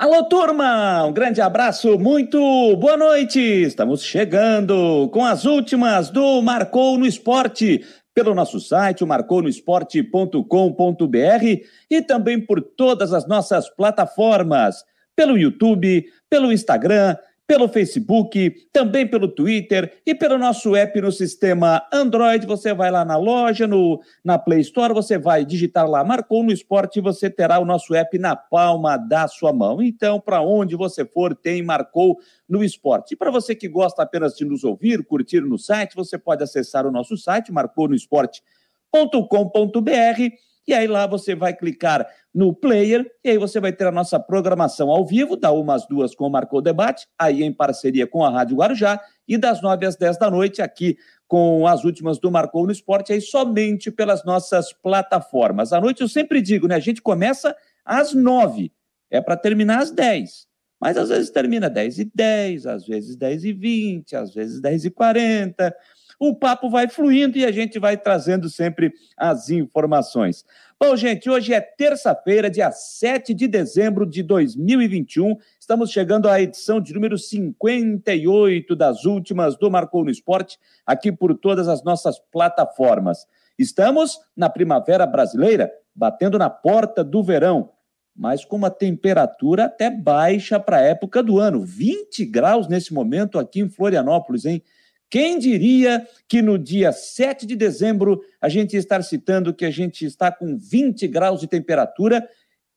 Alô, turma! Um grande abraço, muito boa noite! Estamos chegando com as últimas do Marcou no Esporte, pelo nosso site, marconosport.com.br e também por todas as nossas plataformas, pelo YouTube, pelo Instagram, pelo Facebook, também pelo Twitter e pelo nosso app no sistema Android. Você vai lá na loja, no, na Play Store, você vai digitar lá Marcou no Esporte e você terá o nosso app na palma da sua mão. Então, para onde você for, tem Marcou no Esporte. E para você que gosta apenas de nos ouvir, curtir no site, você pode acessar o nosso site, marconosport.com.br e aí lá você vai clicar no player e aí você vai ter a nossa programação ao vivo, da uma às duas com o Marcou Debate, aí em parceria com a Rádio Guarujá, e das nove às dez da noite aqui com as últimas do Marcou no Esporte, aí somente pelas nossas plataformas. À noite eu sempre digo, né? A gente começa às nove, é para terminar às dez. Mas às vezes termina dez e dez, às vezes dez e vinte, às vezes dez e quarenta o papo vai fluindo e a gente vai trazendo sempre as informações. Bom, gente, hoje é terça-feira, dia 7 de dezembro de 2021. Estamos chegando à edição de número 58 das últimas do Marcou no Esporte, aqui por todas as nossas plataformas. Estamos na primavera brasileira, batendo na porta do verão, mas com uma temperatura até baixa para a época do ano. 20 graus nesse momento aqui em Florianópolis, hein? Quem diria que no dia 7 de dezembro a gente estar citando que a gente está com 20 graus de temperatura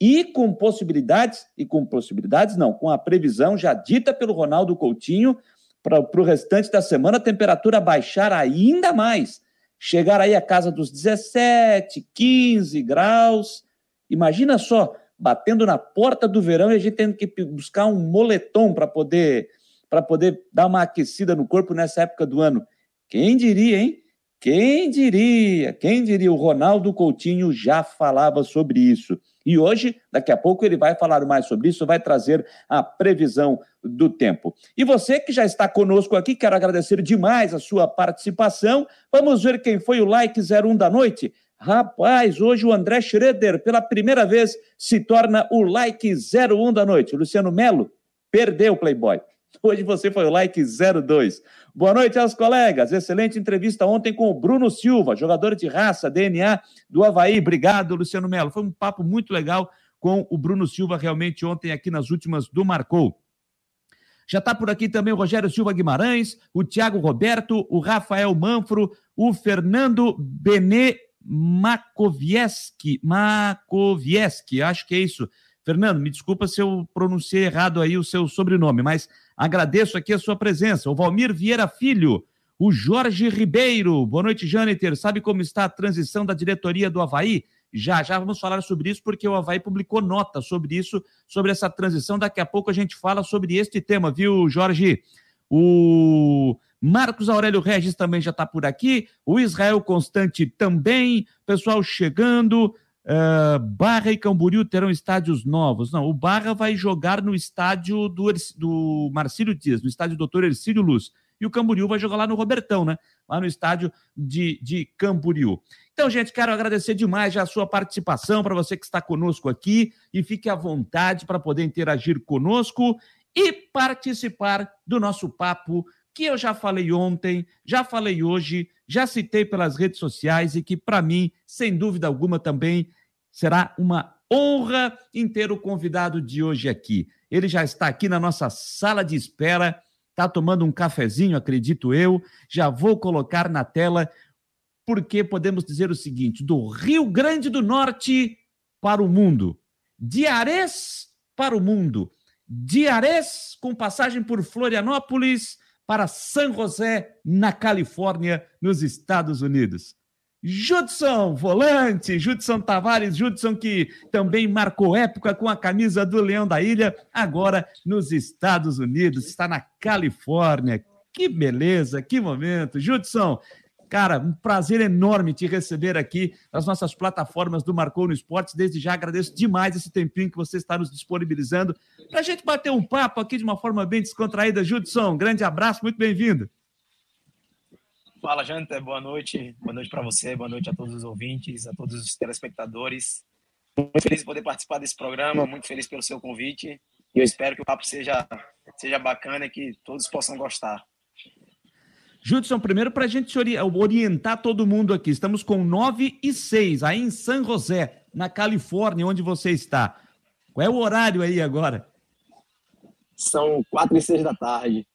e com possibilidades, e com possibilidades não, com a previsão já dita pelo Ronaldo Coutinho para o restante da semana a temperatura baixar ainda mais, chegar aí a casa dos 17, 15 graus. Imagina só, batendo na porta do verão e a gente tendo que buscar um moletom para poder para poder dar uma aquecida no corpo nessa época do ano. Quem diria, hein? Quem diria? Quem diria? O Ronaldo Coutinho já falava sobre isso. E hoje, daqui a pouco, ele vai falar mais sobre isso, vai trazer a previsão do tempo. E você que já está conosco aqui, quero agradecer demais a sua participação. Vamos ver quem foi o like 01 da noite. Rapaz, hoje o André Schroeder, pela primeira vez, se torna o like 01 da noite. Luciano Melo perdeu o Playboy. Hoje você foi o like 02. Boa noite aos colegas. Excelente entrevista ontem com o Bruno Silva, jogador de raça, DNA do Havaí. Obrigado, Luciano Melo. Foi um papo muito legal com o Bruno Silva realmente ontem aqui nas últimas do Marcou. Já está por aqui também o Rogério Silva Guimarães, o Tiago Roberto, o Rafael Manfro, o Fernando Benê Makovieski, Makovieski, acho que é isso. Fernando, me desculpa se eu pronunciei errado aí o seu sobrenome, mas Agradeço aqui a sua presença. O Valmir Vieira Filho, o Jorge Ribeiro. Boa noite, Jâniter. Sabe como está a transição da diretoria do Havaí? Já, já vamos falar sobre isso, porque o Havaí publicou nota sobre isso, sobre essa transição. Daqui a pouco a gente fala sobre este tema, viu, Jorge? O Marcos Aurélio Regis também já está por aqui. O Israel Constante também. Pessoal chegando. Uh, Barra e Camboriú terão estádios novos. Não, o Barra vai jogar no estádio do, do Marcílio Dias, no estádio Doutor Ercílio Luz. E o Camboriú vai jogar lá no Robertão, né? Lá no estádio de, de Camboriú. Então, gente, quero agradecer demais já a sua participação para você que está conosco aqui e fique à vontade para poder interagir conosco e participar do nosso papo que eu já falei ontem, já falei hoje, já citei pelas redes sociais e que, para mim, sem dúvida alguma, também será uma honra em ter o convidado de hoje aqui. Ele já está aqui na nossa sala de espera, está tomando um cafezinho, acredito eu. Já vou colocar na tela, porque podemos dizer o seguinte: do Rio Grande do Norte para o mundo, de Ares para o mundo, de Ares com passagem por Florianópolis para San José, na Califórnia, nos Estados Unidos. Judson, volante, Judson Tavares, Judson que também marcou época com a camisa do Leão da Ilha, agora nos Estados Unidos, está na Califórnia. Que beleza, que momento. Judson, Cara, um prazer enorme te receber aqui nas nossas plataformas do Marcou no Esportes. Desde já agradeço demais esse tempinho que você está nos disponibilizando para a gente bater um papo aqui de uma forma bem descontraída. Judson, grande abraço, muito bem-vindo. Fala, Janta, boa noite. Boa noite para você, boa noite a todos os ouvintes, a todos os telespectadores. Muito feliz de poder participar desse programa, muito feliz pelo seu convite. E eu espero que o papo seja, seja bacana e que todos possam gostar. Judson, primeiro para a gente orientar todo mundo aqui, estamos com 9 e 6, aí em San José, na Califórnia, onde você está. Qual é o horário aí agora? São 4 e 6 da tarde.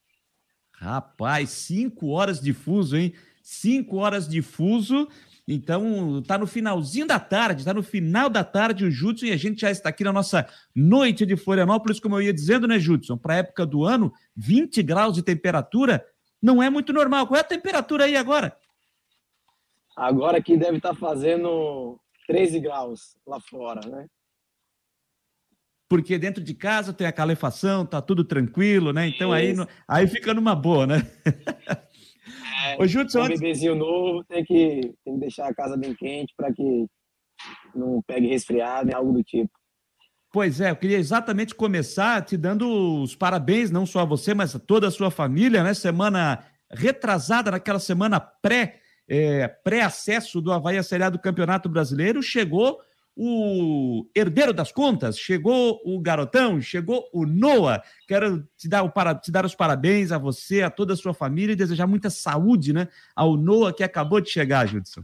Rapaz, 5 horas de fuso, hein? 5 horas de fuso. Então, tá no finalzinho da tarde, tá no final da tarde o Judson e a gente já está aqui na nossa noite de Florianópolis, como eu ia dizendo, né, Judson? Para época do ano, 20 graus de temperatura, não é muito normal. Qual é a temperatura aí agora? Agora aqui deve estar tá fazendo 13 graus lá fora, né? Porque dentro de casa tem a calefação, tá tudo tranquilo, né? Então aí, aí fica numa boa, né? É, Ô, Judson, um bebezinho novo tem que, tem que deixar a casa bem quente para que não pegue resfriado, nem algo do tipo. Pois é, eu queria exatamente começar te dando os parabéns, não só a você, mas a toda a sua família, né? Semana retrasada, naquela semana pré, é, pré-acesso do Havaí à Série A do Campeonato Brasileiro, chegou o herdeiro das contas, chegou o garotão, chegou o Noah. Quero te dar, o para, te dar os parabéns a você, a toda a sua família e desejar muita saúde, né? Ao Noah que acabou de chegar, Judson.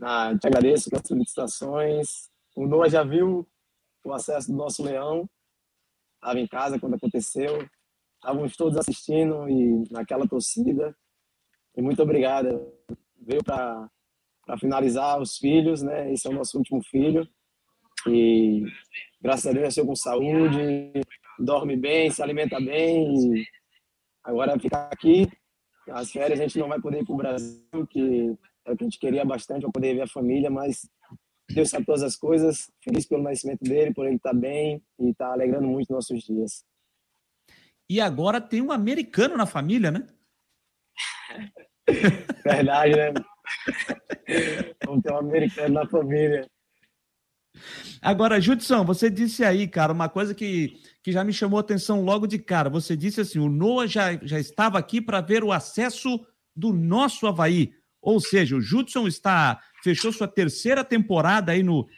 Ah, te agradeço pelas felicitações. O Noah já viu o acesso do nosso leão. Estava em casa quando aconteceu. Estávamos todos assistindo e naquela torcida. E muito obrigado. Veio para finalizar os filhos, né? Esse é o nosso último filho. E graças a Deus nasceu com saúde, dorme bem, se alimenta bem. E agora ficar aqui. As férias a gente não vai poder ir para o Brasil, que é o que a gente queria bastante, para poder ver a família, mas Deus sabe todas as coisas. Feliz pelo nascimento dele, por ele estar bem e estar alegrando muito nossos dias. E agora tem um americano na família, né? Verdade, né? Vamos ter um americano na família. Agora, Judson, você disse aí, cara, uma coisa que, que já me chamou a atenção logo de cara. Você disse assim: o Noah já, já estava aqui para ver o acesso do nosso Havaí. Ou seja, o Judson está fechou sua terceira temporada aí no.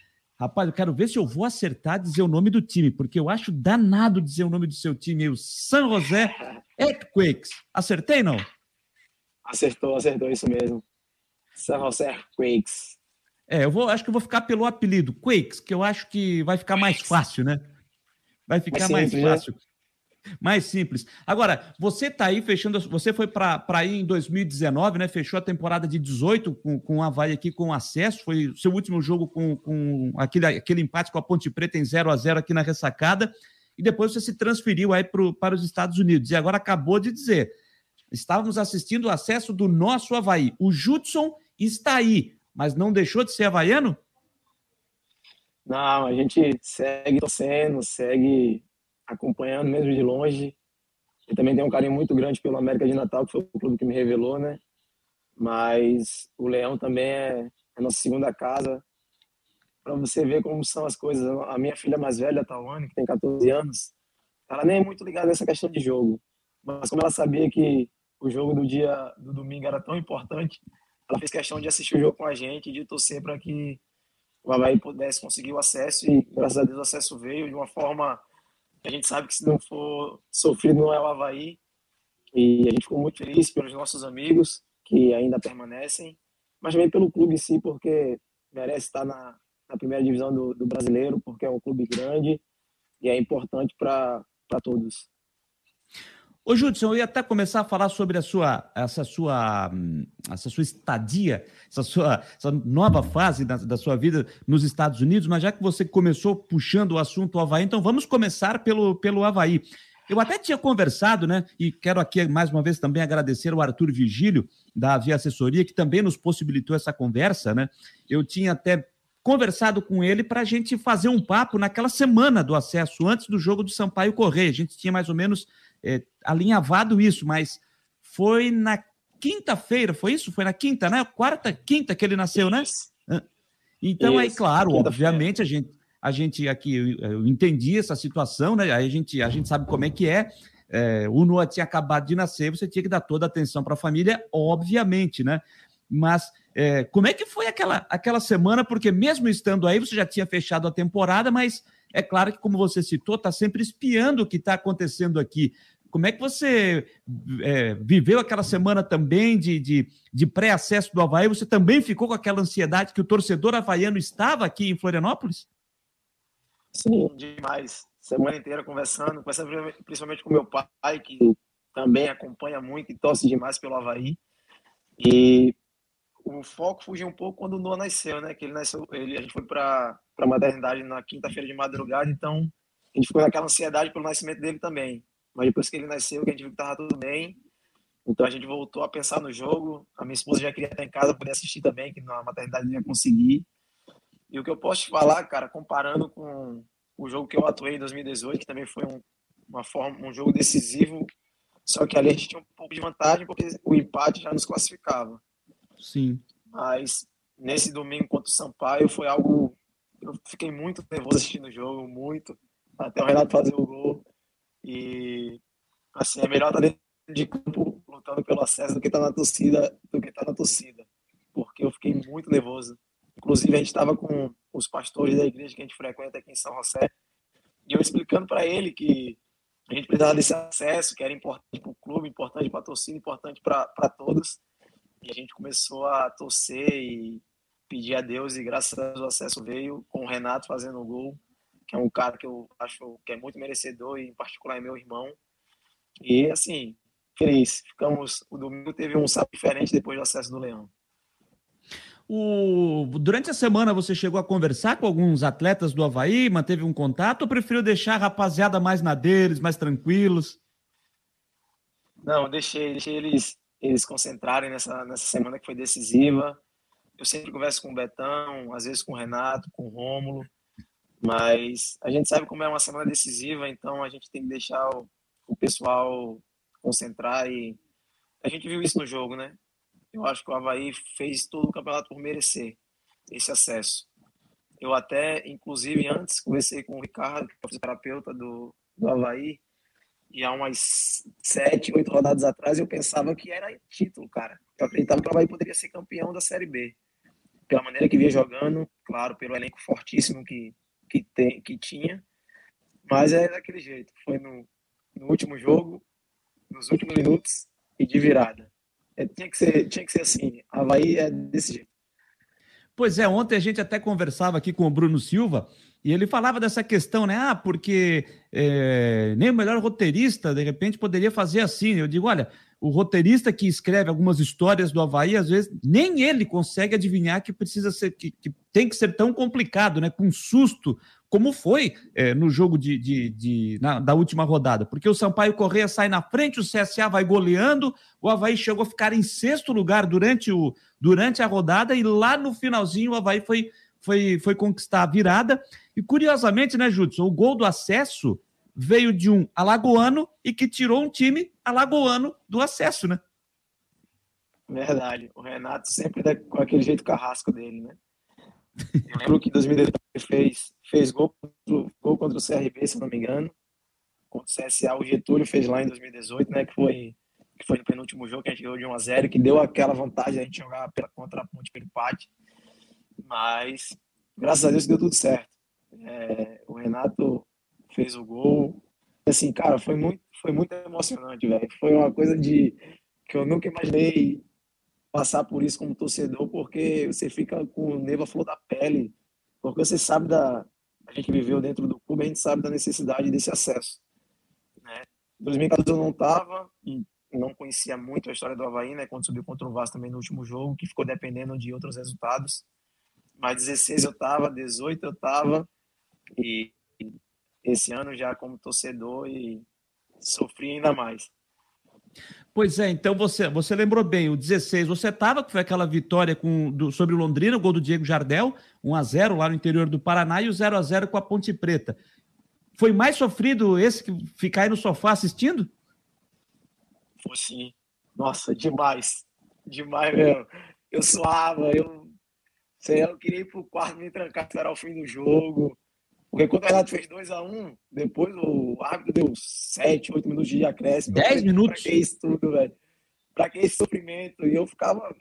Rapaz, eu quero ver se eu vou acertar dizer o nome do time, porque eu acho danado dizer o nome do seu time, o San José Earthquakes. Acertei, não? Acertou, acertou, isso mesmo. San José Earthquakes. É, eu vou, acho que eu vou ficar pelo apelido, Quakes, que eu acho que vai ficar mais fácil, né? Vai ficar mais, mais fácil. Mais simples. Agora, você está aí fechando. Você foi para ir em 2019, né? Fechou a temporada de 18 com, com o Havaí aqui com acesso. Foi o seu último jogo com, com aquele, aquele empate com a Ponte Preta em 0 a 0 aqui na ressacada. E depois você se transferiu aí pro, para os Estados Unidos. E agora acabou de dizer: estávamos assistindo o acesso do nosso Havaí. O Judson está aí, mas não deixou de ser havaiano? Não, a gente segue torcendo, segue acompanhando mesmo de longe. Eu também tenho um carinho muito grande pelo América de Natal, que foi o clube que me revelou, né? Mas o Leão também é a nossa segunda casa. Para você ver como são as coisas. A minha filha mais velha, Tawane, que tem 14 anos, ela nem é muito ligada nessa questão de jogo. Mas como ela sabia que o jogo do dia do domingo era tão importante, ela fez questão de assistir o jogo com a gente, de torcer para que o Havaí pudesse conseguir o acesso e graças a Deus o acesso veio de uma forma a gente sabe que se não for sofrido não é o Havaí. E a gente ficou muito feliz pelos nossos amigos que ainda permanecem, mas também pelo clube em si, porque merece estar na, na primeira divisão do, do brasileiro, porque é um clube grande e é importante para todos. Ô, Judson, eu ia até começar a falar sobre a sua, essa, sua, essa sua estadia, essa sua essa nova fase da, da, sua vida nos Estados Unidos, mas já que você começou puxando o assunto Havaí, então vamos começar pelo, pelo Havaí. Eu até tinha conversado, né? E quero aqui mais uma vez também agradecer o Arthur Vigílio, da Via Assessoria, que também nos possibilitou essa conversa, né? Eu tinha até conversado com ele para a gente fazer um papo naquela semana do acesso, antes do jogo do Sampaio Correia. A gente tinha mais ou menos é, alinhavado isso, mas foi na quinta-feira, foi isso? Foi na quinta, né? Quarta, quinta que ele nasceu, né? Então, isso. aí, claro, obviamente, a gente, a gente aqui, eu, entendi essa situação, né? Aí a gente, a gente sabe como é que é. é o Noah tinha acabado de nascer, você tinha que dar toda a atenção para a família, obviamente, né? Mas é, como é que foi aquela, aquela semana? Porque mesmo estando aí, você já tinha fechado a temporada, mas é claro que, como você citou, está sempre espiando o que está acontecendo aqui. Como é que você é, viveu aquela semana também de, de, de pré-acesso do Havaí? Você também ficou com aquela ansiedade que o torcedor havaiano estava aqui em Florianópolis? Sim, demais. Semana inteira conversando, conversando principalmente com meu pai, que também acompanha muito e torce demais pelo Havaí. E o foco fugiu um pouco quando o Noah nasceu, né? Que ele nasceu, ele, a gente foi para a maternidade na quinta-feira de madrugada, então a gente ficou naquela ansiedade pelo nascimento dele também. Mas depois que ele nasceu, que a gente viu que estava tudo bem, então a gente voltou a pensar no jogo. A minha esposa já queria estar em casa, poder assistir também, que na maternidade não ia conseguir. E o que eu posso te falar, cara, comparando com o jogo que eu atuei em 2018, que também foi um, uma forma, um jogo decisivo, só que ali a gente tinha um pouco de vantagem, porque o empate já nos classificava. Sim. Mas nesse domingo contra o Sampaio foi algo. Eu fiquei muito nervoso assistindo o jogo, muito. Até o Renato fazer o gol. E assim, é melhor estar dentro de campo lutando pelo acesso do que estar tá na torcida, do que estar tá na torcida. Porque eu fiquei muito nervoso. Inclusive, a gente estava com os pastores da igreja que a gente frequenta aqui em São José. E eu explicando para ele que a gente precisava desse acesso, que era importante para o clube, importante para a torcida, importante para todos. E a gente começou a torcer e pedir a Deus, e graças a Deus o acesso veio, com o Renato fazendo o gol que é um cara que eu acho que é muito merecedor, e em particular é meu irmão. E, assim, feliz. Ficamos, o domingo teve um sábado diferente depois do acesso do Leão. O, durante a semana você chegou a conversar com alguns atletas do Havaí, manteve um contato ou preferiu deixar a rapaziada mais na deles, mais tranquilos? Não, deixei, deixei eles, eles concentrarem nessa, nessa semana que foi decisiva. Eu sempre converso com o Betão, às vezes com o Renato, com o Rômulo. Mas a gente sabe como é uma semana decisiva, então a gente tem que deixar o, o pessoal concentrar e a gente viu isso no jogo, né? Eu acho que o Havaí fez todo o campeonato por merecer esse acesso. Eu até, inclusive, antes conversei com o Ricardo, que é o fisioterapeuta do, do Havaí, e há umas sete, oito rodadas atrás eu pensava que era título, cara. Eu acreditava que o Havaí poderia ser campeão da Série B. Pela maneira que vinha jogando, claro, pelo elenco fortíssimo que, que, tem, que tinha, mas é daquele jeito. Foi no, no último jogo, nos últimos minutos e de virada. É, tinha, que ser, tinha que ser assim. Havaí é desse jeito. Pois é, ontem a gente até conversava aqui com o Bruno Silva e ele falava dessa questão, né? Ah, porque é, nem o melhor roteirista, de repente, poderia fazer assim. Eu digo, olha, o roteirista que escreve algumas histórias do Havaí, às vezes, nem ele consegue adivinhar que precisa ser, que, que tem que ser tão complicado, né? Com susto, como foi é, no jogo de, de, de na, da última rodada. Porque o Sampaio Correia sai na frente, o CSA vai goleando, o Havaí chegou a ficar em sexto lugar durante, o, durante a rodada, e lá no finalzinho o Havaí foi, foi, foi conquistar a virada. E curiosamente, né, Judson, o gol do acesso veio de um alagoano e que tirou um time alagoano do acesso, né? Verdade. O Renato sempre com aquele jeito carrasco dele, né? Eu lembro que em 2018 ele fez, fez gol, gol contra o CRB, se não me engano. Contra o CSA, o Getúlio fez lá em 2018, né? Que foi, que foi no penúltimo jogo que a gente ganhou de 1 a 0 que deu aquela vantagem a gente jogar pela, contra a ponte pelo empate. Mas, graças a Deus, deu tudo certo. É, o Renato fez o gol. Assim, cara, foi muito, foi muito emocionante, velho. Foi uma coisa de que eu nunca imaginei passar por isso como torcedor, porque você fica com o nervo à flor da pele, porque você sabe da a gente viveu dentro do clube, a gente sabe da necessidade desse acesso. Né? Em 2014 eu não estava e não conhecia muito a história do Havaí, né? Quando subiu contra o Vasco também no último jogo, que ficou dependendo de outros resultados. Mas 16 eu estava, 18 eu estava e esse ano já como torcedor e sofri ainda mais. Pois é, então você, você lembrou bem, o 16 você estava, que foi aquela vitória com, do, sobre o Londrina, o gol do Diego Jardel, 1 a 0 lá no interior do Paraná, e o 0 a 0 com a Ponte Preta. Foi mais sofrido esse que ficar aí no sofá assistindo? Foi sim. Nossa, demais. Demais mesmo. Eu suava, eu, sei, eu queria ir pro quarto me trancar, esperar o fim do jogo. Porque quando o Renato fez 2x1, um, depois o árbitro deu 7, 8 minutos de acréscimo. 10 minutos? Pra que isso tudo, velho? Pra que esse sofrimento? E eu ficava.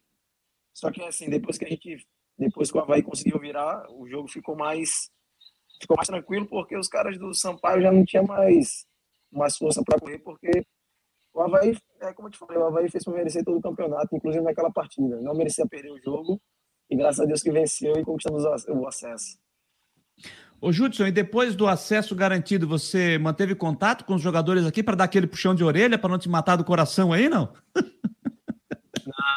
Só que assim, depois que a gente. Depois que o Havaí conseguiu virar, o jogo ficou mais. ficou mais tranquilo porque os caras do Sampaio já não tinham mais, mais força para correr, porque o Havaí, é como eu te falei, o Havaí fez para merecer todo o campeonato, inclusive naquela partida. Não merecia perder o jogo, e graças a Deus que venceu e conquistamos o acesso. Ô Judson, e depois do acesso garantido, você manteve contato com os jogadores aqui para dar aquele puxão de orelha, para não te matar do coração aí, não?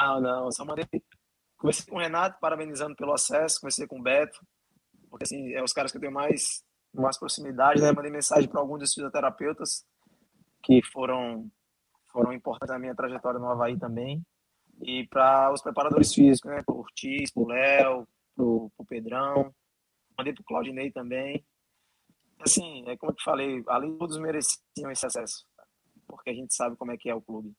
não, não, só mandei. Conversei com o Renato, parabenizando pelo acesso, conversei com o Beto, porque assim, é os caras que eu tenho mais, mais proximidade, né? Mandei mensagem para alguns dos fisioterapeutas que foram, foram importantes na minha trajetória no Havaí também. E para os preparadores físicos, né? Para o Ortiz, para o Léo, para o Pedrão, mandei para o Claudinei também. Assim, é como eu te falei, ali todos mereciam esse acesso, porque a gente sabe como é que é o clube.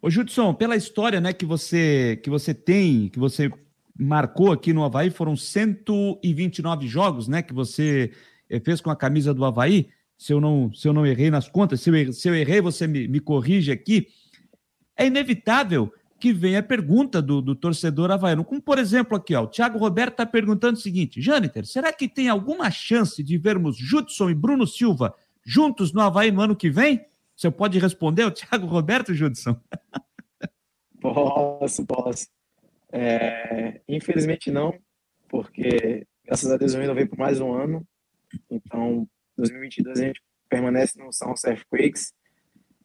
Ô Judson, pela história né, que, você, que você tem, que você marcou aqui no Havaí, foram 129 jogos né, que você eh, fez com a camisa do Havaí. Se eu não, se eu não errei nas contas, se eu, errei, se eu errei você me, me corrige aqui. É inevitável que vem a pergunta do, do torcedor havaiano. Como, por exemplo, aqui, ó, o Thiago Roberto está perguntando o seguinte: Jâniter, será que tem alguma chance de vermos Judson e Bruno Silva juntos no Havaí no ano que vem? Você pode responder, o Thiago Roberto, Judson? Posso, posso. É, infelizmente não, porque graças a Deus eu renovei por mais um ano. Então, 2022 a gente permanece no São Earthquakes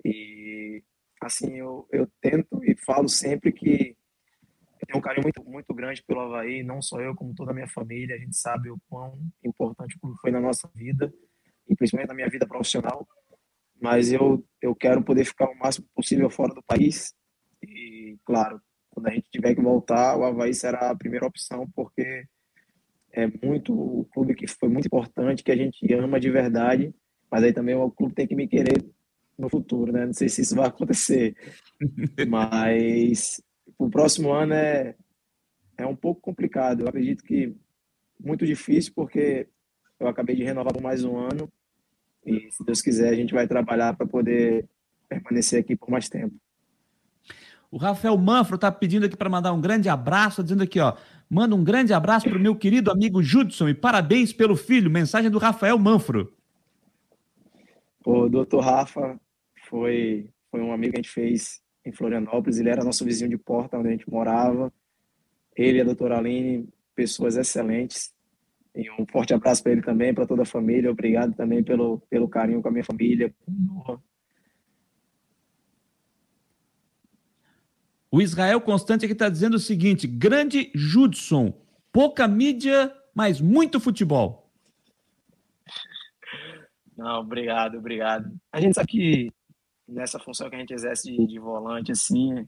e assim, eu, eu tento e falo sempre que eu tenho um carinho muito, muito grande pelo Havaí, não só eu, como toda a minha família. A gente sabe o quão importante o clube foi na nossa vida, e principalmente na minha vida profissional. Mas eu, eu quero poder ficar o máximo possível fora do país. E, claro, quando a gente tiver que voltar, o Havaí será a primeira opção, porque é muito o clube que foi muito importante, que a gente ama de verdade. Mas aí também o clube tem que me querer no futuro, né? Não sei se isso vai acontecer, mas o próximo ano é, é um pouco complicado. Eu acredito que muito difícil, porque eu acabei de renovar por mais um ano e, se Deus quiser, a gente vai trabalhar para poder permanecer aqui por mais tempo. O Rafael Manfro está pedindo aqui para mandar um grande abraço, dizendo aqui, ó, manda um grande abraço para o meu querido amigo Judson e parabéns pelo filho. Mensagem do Rafael Manfro. O doutor Rafa, foi, foi um amigo que a gente fez em Florianópolis. Ele era nosso vizinho de porta, onde a gente morava. Ele e a doutora Aline, pessoas excelentes. E um forte abraço para ele também, para toda a família. Obrigado também pelo, pelo carinho com a minha família. O Israel Constante aqui está dizendo o seguinte: grande Judson, pouca mídia, mas muito futebol. Não, obrigado, obrigado. A gente sabe que nessa função que a gente exerce de, de volante, assim,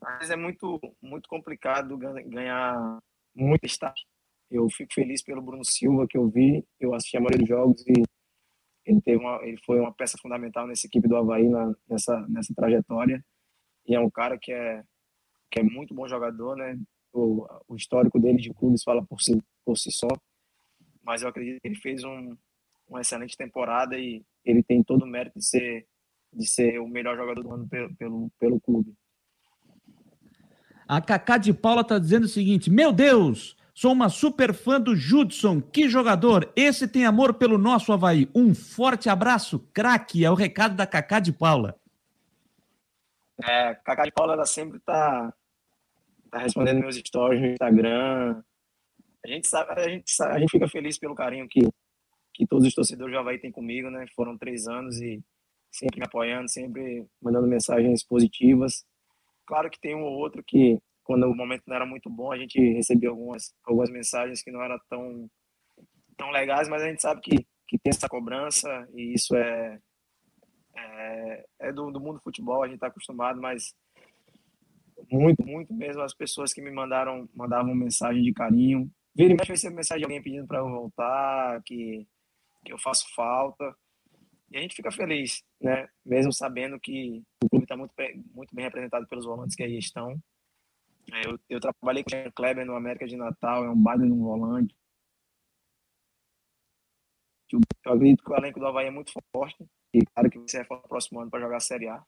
mas é muito, muito complicado ganhar muito destaque. Eu fico feliz pelo Bruno Silva que eu vi, eu assisti a maioria dos jogos e ele teve uma, ele foi uma peça fundamental nessa equipe do Havaí na, nessa nessa trajetória e é um cara que é que é muito bom jogador, né? O, o histórico dele de clubes fala por si por si só, mas eu acredito que ele fez um, uma excelente temporada e ele tem todo o mérito de ser de ser o melhor jogador do ano pelo, pelo, pelo clube. A Cacá de Paula está dizendo o seguinte: Meu Deus, sou uma super fã do Judson. Que jogador! Esse tem amor pelo nosso Havaí. Um forte abraço, craque. É o recado da Cacá de Paula. É, Cacá de Paula ela sempre está tá respondendo meus stories no Instagram. A gente sabe, a gente, sabe, a gente fica feliz pelo carinho que, que todos os torcedores do Havaí têm comigo, né? Foram três anos e sempre me apoiando, sempre mandando mensagens positivas. Claro que tem um ou outro que, quando o momento não era muito bom, a gente recebia algumas, algumas mensagens que não eram tão, tão legais, mas a gente sabe que, que tem essa cobrança e isso é, é, é do, do mundo do futebol, a gente está acostumado, mas muito, muito mesmo as pessoas que me mandaram, mandavam mensagem de carinho. Vira e mexe, recebo mensagem de alguém pedindo para eu voltar, que, que eu faço falta. E a gente fica feliz, né? Mesmo sabendo que o clube está muito, muito bem representado pelos volantes que aí estão. É, eu, eu trabalhei com o Kleber no América de Natal, é um baile no volante. Eu acredito que o elenco do Havaí é muito forte e claro que você vai falar no próximo ano para jogar a Série A.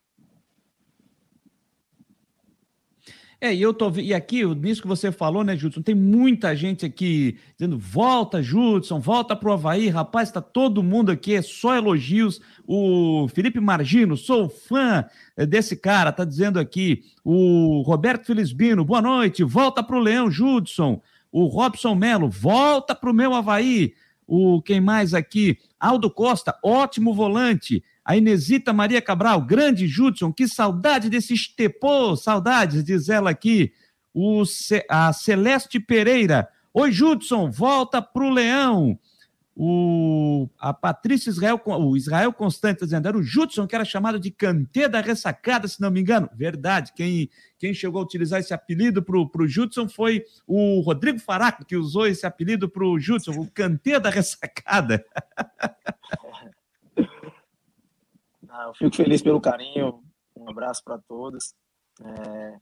É, e eu tô e aqui, nisso que você falou, né, Judson, tem muita gente aqui dizendo: volta, Judson, volta pro Havaí, rapaz, tá todo mundo aqui, é só elogios. O Felipe Margino, sou fã é, desse cara, tá dizendo aqui. O Roberto Felisbino, boa noite, volta pro Leão, Judson. O Robson Melo, volta pro meu Havaí. O quem mais aqui? Aldo Costa, ótimo volante. A Inesita Maria Cabral, grande Judson, que saudade desse estepô, saudades, diz ela aqui. O, a Celeste Pereira, oi Judson, volta pro Leão. O, a Patrícia Israel, o Israel Constante tá dizendo, era o Judson que era chamado de Cantê da Ressacada, se não me engano. Verdade, quem, quem chegou a utilizar esse apelido para o Judson foi o Rodrigo Faraco, que usou esse apelido para o Judson, o Cantê da Ressacada. eu fico feliz pelo carinho. Um abraço para todos. É,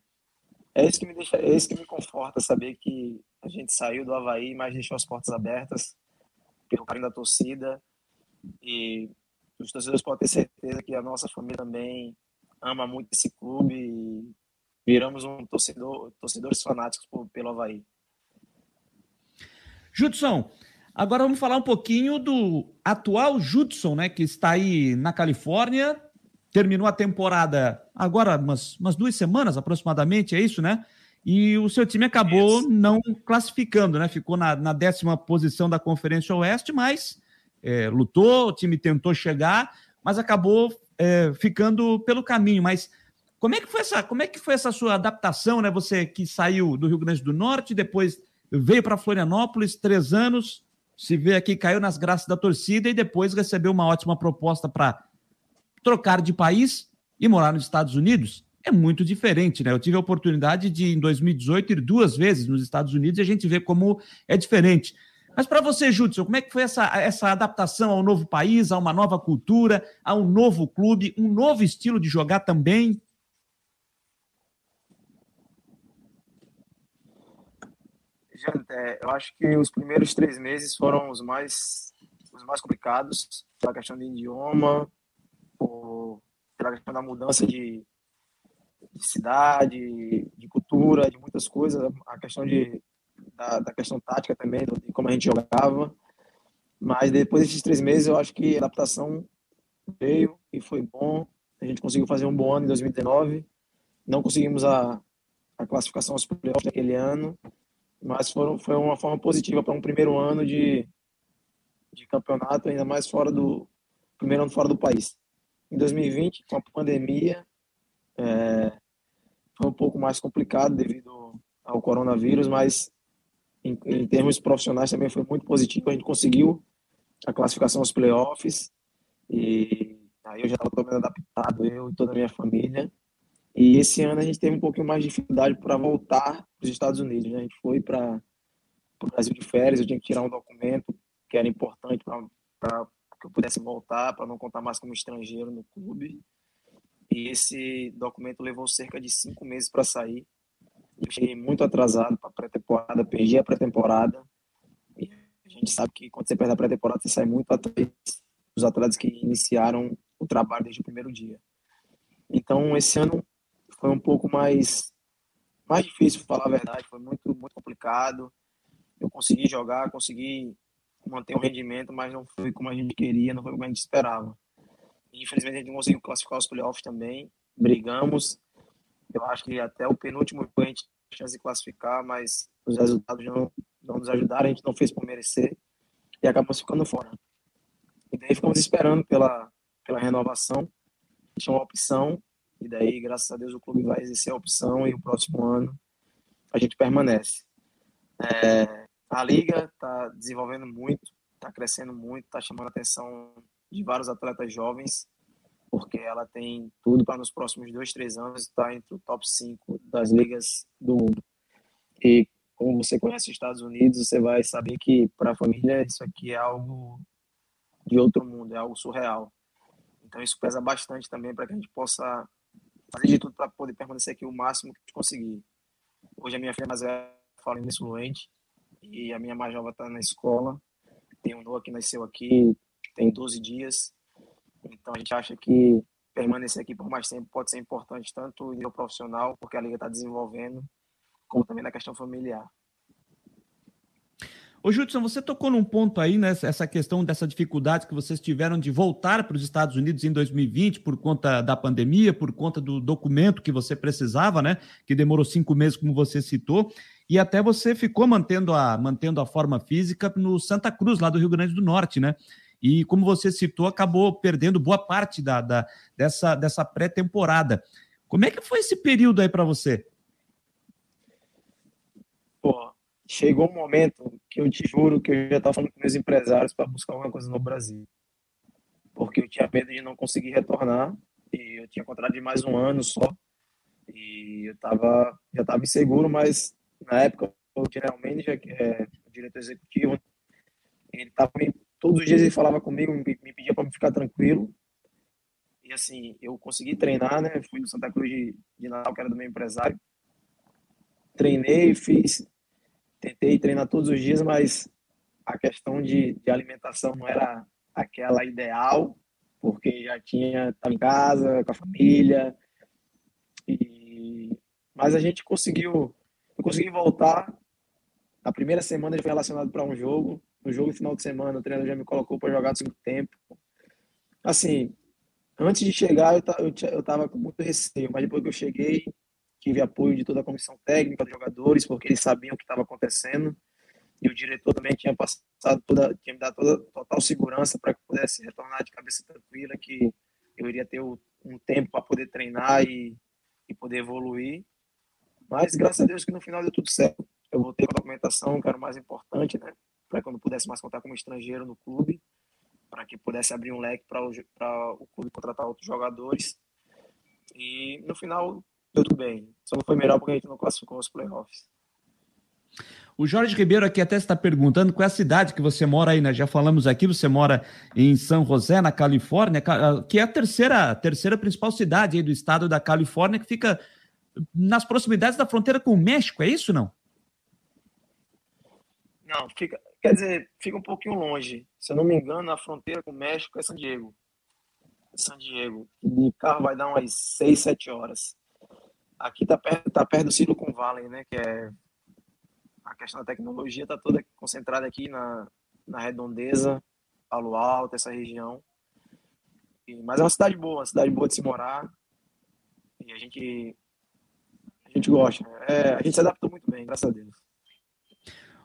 é, isso que me deixa, é isso que me conforta saber que a gente saiu do Havaí, mas deixou as portas abertas pelo carinho da torcida e os torcedores podem ter certeza que a nossa família também ama muito esse clube e viramos um torcedor, torcedores fanáticos pelo Havaí. Judson, Agora vamos falar um pouquinho do atual Judson, né, que está aí na Califórnia, terminou a temporada agora umas, umas duas semanas aproximadamente, é isso, né? E o seu time acabou isso. não classificando, né? Ficou na, na, décima posição da Conferência Oeste, mas é, lutou, o time tentou chegar, mas acabou é, ficando pelo caminho. Mas como é que foi essa, como é que foi essa sua adaptação, né? Você que saiu do Rio Grande do Norte, depois veio para Florianópolis, três anos, se vê aqui, caiu nas graças da torcida e depois recebeu uma ótima proposta para trocar de país e morar nos Estados Unidos. É muito diferente, né? Eu tive a oportunidade de, em 2018, ir duas vezes nos Estados Unidos e a gente vê como é diferente. Mas para você, Júlio, como é que foi essa, essa adaptação ao novo país, a uma nova cultura, a um novo clube, um novo estilo de jogar também? É, eu acho que os primeiros três meses foram os mais, os mais complicados, pela questão de idioma, por, pela questão da mudança de, de cidade, de cultura, de muitas coisas, a questão de, da, da questão tática também, de como a gente jogava. Mas depois desses três meses, eu acho que a adaptação veio e foi bom. A gente conseguiu fazer um bom ano em 2019. Não conseguimos a, a classificação aos playoffs daquele ano, mas foram, foi uma forma positiva para um primeiro ano de, de campeonato, ainda mais fora do primeiro ano fora do país. Em 2020, com a pandemia, é, foi um pouco mais complicado devido ao coronavírus, mas em, em, termos profissionais também foi muito positivo. A gente conseguiu a classificação aos playoffs e aí eu já estava todo adaptado, eu e toda a minha família. E esse ano a gente teve um pouquinho mais de dificuldade para voltar para os Estados Unidos. Né? A gente foi para o Brasil de férias, eu tinha que tirar um documento que era importante para que eu pudesse voltar, para não contar mais como estrangeiro no clube. E esse documento levou cerca de cinco meses para sair. Eu cheguei muito atrasado para a pré-temporada, perdi a pré-temporada. E a gente sabe que quando você perde a pré-temporada, você sai muito atrás dos atletas que iniciaram o trabalho desde o primeiro dia. Então, esse ano foi um pouco mais mais difícil, falar a verdade, foi muito muito complicado. Eu consegui jogar, consegui manter o rendimento, mas não foi como a gente queria, não foi como a gente esperava. Infelizmente a gente não conseguiu classificar os playoffs também, brigamos. Eu acho que até o penúltimo a gente tinha chance de classificar, mas os resultados não, não nos ajudaram, a gente não fez por merecer e acabamos ficando fora. E daí ficamos esperando pela, pela renovação. Tinha uma opção e daí, graças a Deus, o clube vai exercer a opção e o próximo ano a gente permanece. É, a liga está desenvolvendo muito, está crescendo muito, está chamando a atenção de vários atletas jovens, porque ela tem tudo para nos próximos dois, três anos estar entre o top 5 das ligas do mundo. E como você conhece os Estados Unidos, você vai saber que para a família isso aqui é algo de outro mundo, é algo surreal. Então isso pesa bastante também para que a gente possa fazer de tudo para poder permanecer aqui o máximo que conseguir. Hoje a minha filha mais velha fala inglês fluente e a minha mais nova está na escola. Tem um Noah que nasceu aqui, tem 12 dias. Então a gente acha que permanecer aqui por mais tempo pode ser importante tanto no profissional, porque a liga está desenvolvendo, como também na questão familiar. Ô, Judson, você tocou num ponto aí, né? Essa questão dessa dificuldade que vocês tiveram de voltar para os Estados Unidos em 2020 por conta da pandemia, por conta do documento que você precisava, né? Que demorou cinco meses, como você citou, e até você ficou mantendo a, mantendo a forma física no Santa Cruz, lá do Rio Grande do Norte, né? E como você citou, acabou perdendo boa parte da, da dessa, dessa pré-temporada. Como é que foi esse período aí para você? Pô, chegou um momento que eu te juro que eu já estava falando com meus empresários para buscar alguma coisa no Brasil. Porque eu tinha medo de não conseguir retornar e eu tinha contrato de mais um ano só. E eu tava, já estava inseguro, mas na época o general manager, que é o diretor executivo, ele tava todos os dias ele falava comigo, me, me pedia para ficar tranquilo. E assim, eu consegui treinar, né? Fui no Santa Cruz de, de Natal, que era do meu empresário. Treinei, fiz tentei treinar todos os dias, mas a questão de, de alimentação não era aquela ideal, porque já tinha estava em casa com a família. E mas a gente conseguiu, eu consegui voltar. A primeira semana já foi relacionado para um jogo. No jogo final de semana, o treinador já me colocou para jogar no segundo tempo. Assim, antes de chegar, eu, eu, eu tava com muito receio, mas depois que eu cheguei, tive apoio de toda a comissão técnica, dos jogadores, porque eles sabiam o que estava acontecendo. E o diretor também tinha passado toda, tinha me dado toda total segurança para que eu pudesse retornar de cabeça tranquila, que eu iria ter um tempo para poder treinar e, e poder evoluir. Mas graças a Deus que no final deu tudo certo. Eu voltei com a documentação, que era o mais importante, né? Para quando pudesse mais contar como estrangeiro no clube, para que pudesse abrir um leque para o, o clube contratar outros jogadores. E no final tudo bem. Só não foi melhor porque a gente não classificou os playoffs. O Jorge Ribeiro aqui até está perguntando qual é a cidade que você mora aí, né? Já falamos aqui, você mora em São José, na Califórnia, que é a terceira, a terceira principal cidade aí do estado da Califórnia, que fica nas proximidades da fronteira com o México, é isso não? Não, fica, quer dizer, fica um pouquinho longe. Se eu não me engano, a fronteira com o México é San Diego. San Diego. De carro vai dar umas 6, 7 horas. Aqui está perto, tá perto do Silicon Valley, né? Que é a questão da tecnologia está toda concentrada aqui na, na redondeza, Palo Alto, essa região. E, mas é uma cidade boa, uma cidade boa de se morar. E a gente, a gente gosta. É, a gente se adaptou muito bem, graças a Deus.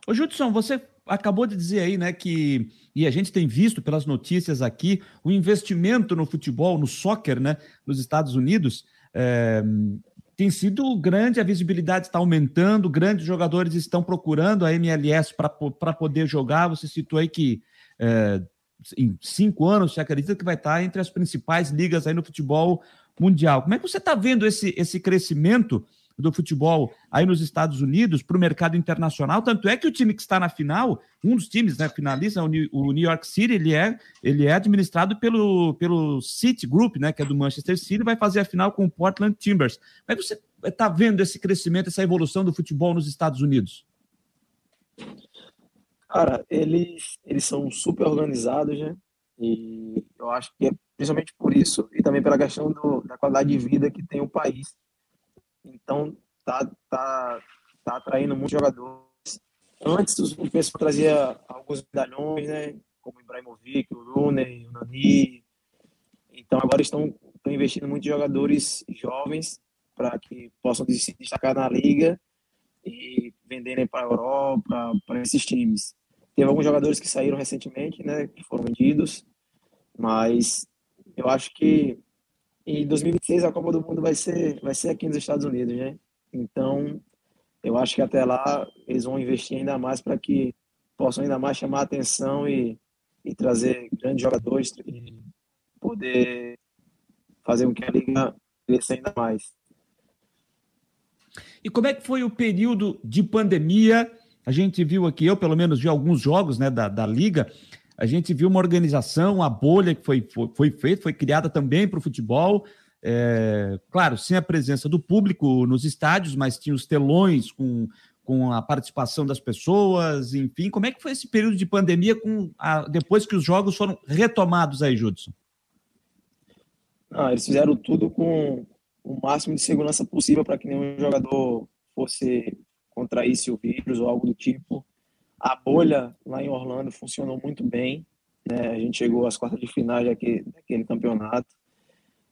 Ô, Judson, você acabou de dizer aí, né, que, e a gente tem visto pelas notícias aqui, o investimento no futebol, no soccer, né, nos Estados Unidos, é, tem sido grande, a visibilidade está aumentando, grandes jogadores estão procurando a MLS para poder jogar. Você citou aí que é, em cinco anos você acredita que vai estar entre as principais ligas aí no futebol mundial. Como é que você está vendo esse, esse crescimento do futebol aí nos Estados Unidos para o mercado internacional. Tanto é que o time que está na final, um dos times, né, finalista, o New York City, ele é, ele é administrado pelo, pelo City Group, né, que é do Manchester City, vai fazer a final com o Portland Timbers. Que você está vendo esse crescimento, essa evolução do futebol nos Estados Unidos? Cara, eles, eles são super organizados, né? E eu acho que é principalmente por isso e também pela questão do, da qualidade de vida que tem o país. Então, tá, tá, tá atraindo muitos jogadores. Antes, o pessoal trazia alguns medalhões, né? Como o Ibrahimovic, o Rooney, o Nani. Então, agora estão, estão investindo muitos jogadores jovens para que possam se destacar na liga e venderem para a Europa, para esses times. Teve alguns jogadores que saíram recentemente, né, que foram vendidos, mas eu acho que em 2026 a Copa do Mundo vai ser, vai ser aqui nos Estados Unidos, né? Então, eu acho que até lá eles vão investir ainda mais para que possam ainda mais chamar a atenção e, e trazer grandes jogadores e poder fazer com que a liga cresça ainda mais. E como é que foi o período de pandemia? A gente viu aqui, eu pelo menos vi alguns jogos né, da, da liga, a gente viu uma organização, a bolha que foi, foi, foi feita, foi criada também para o futebol. É, claro, sem a presença do público nos estádios, mas tinha os telões com, com a participação das pessoas, enfim. Como é que foi esse período de pandemia com a, depois que os jogos foram retomados aí, Judson? Não, eles fizeram tudo com o máximo de segurança possível para que nenhum jogador fosse contraísse o vírus ou algo do tipo. A bolha lá em Orlando funcionou muito bem. Né? A gente chegou às quartas de final daquele, campeonato.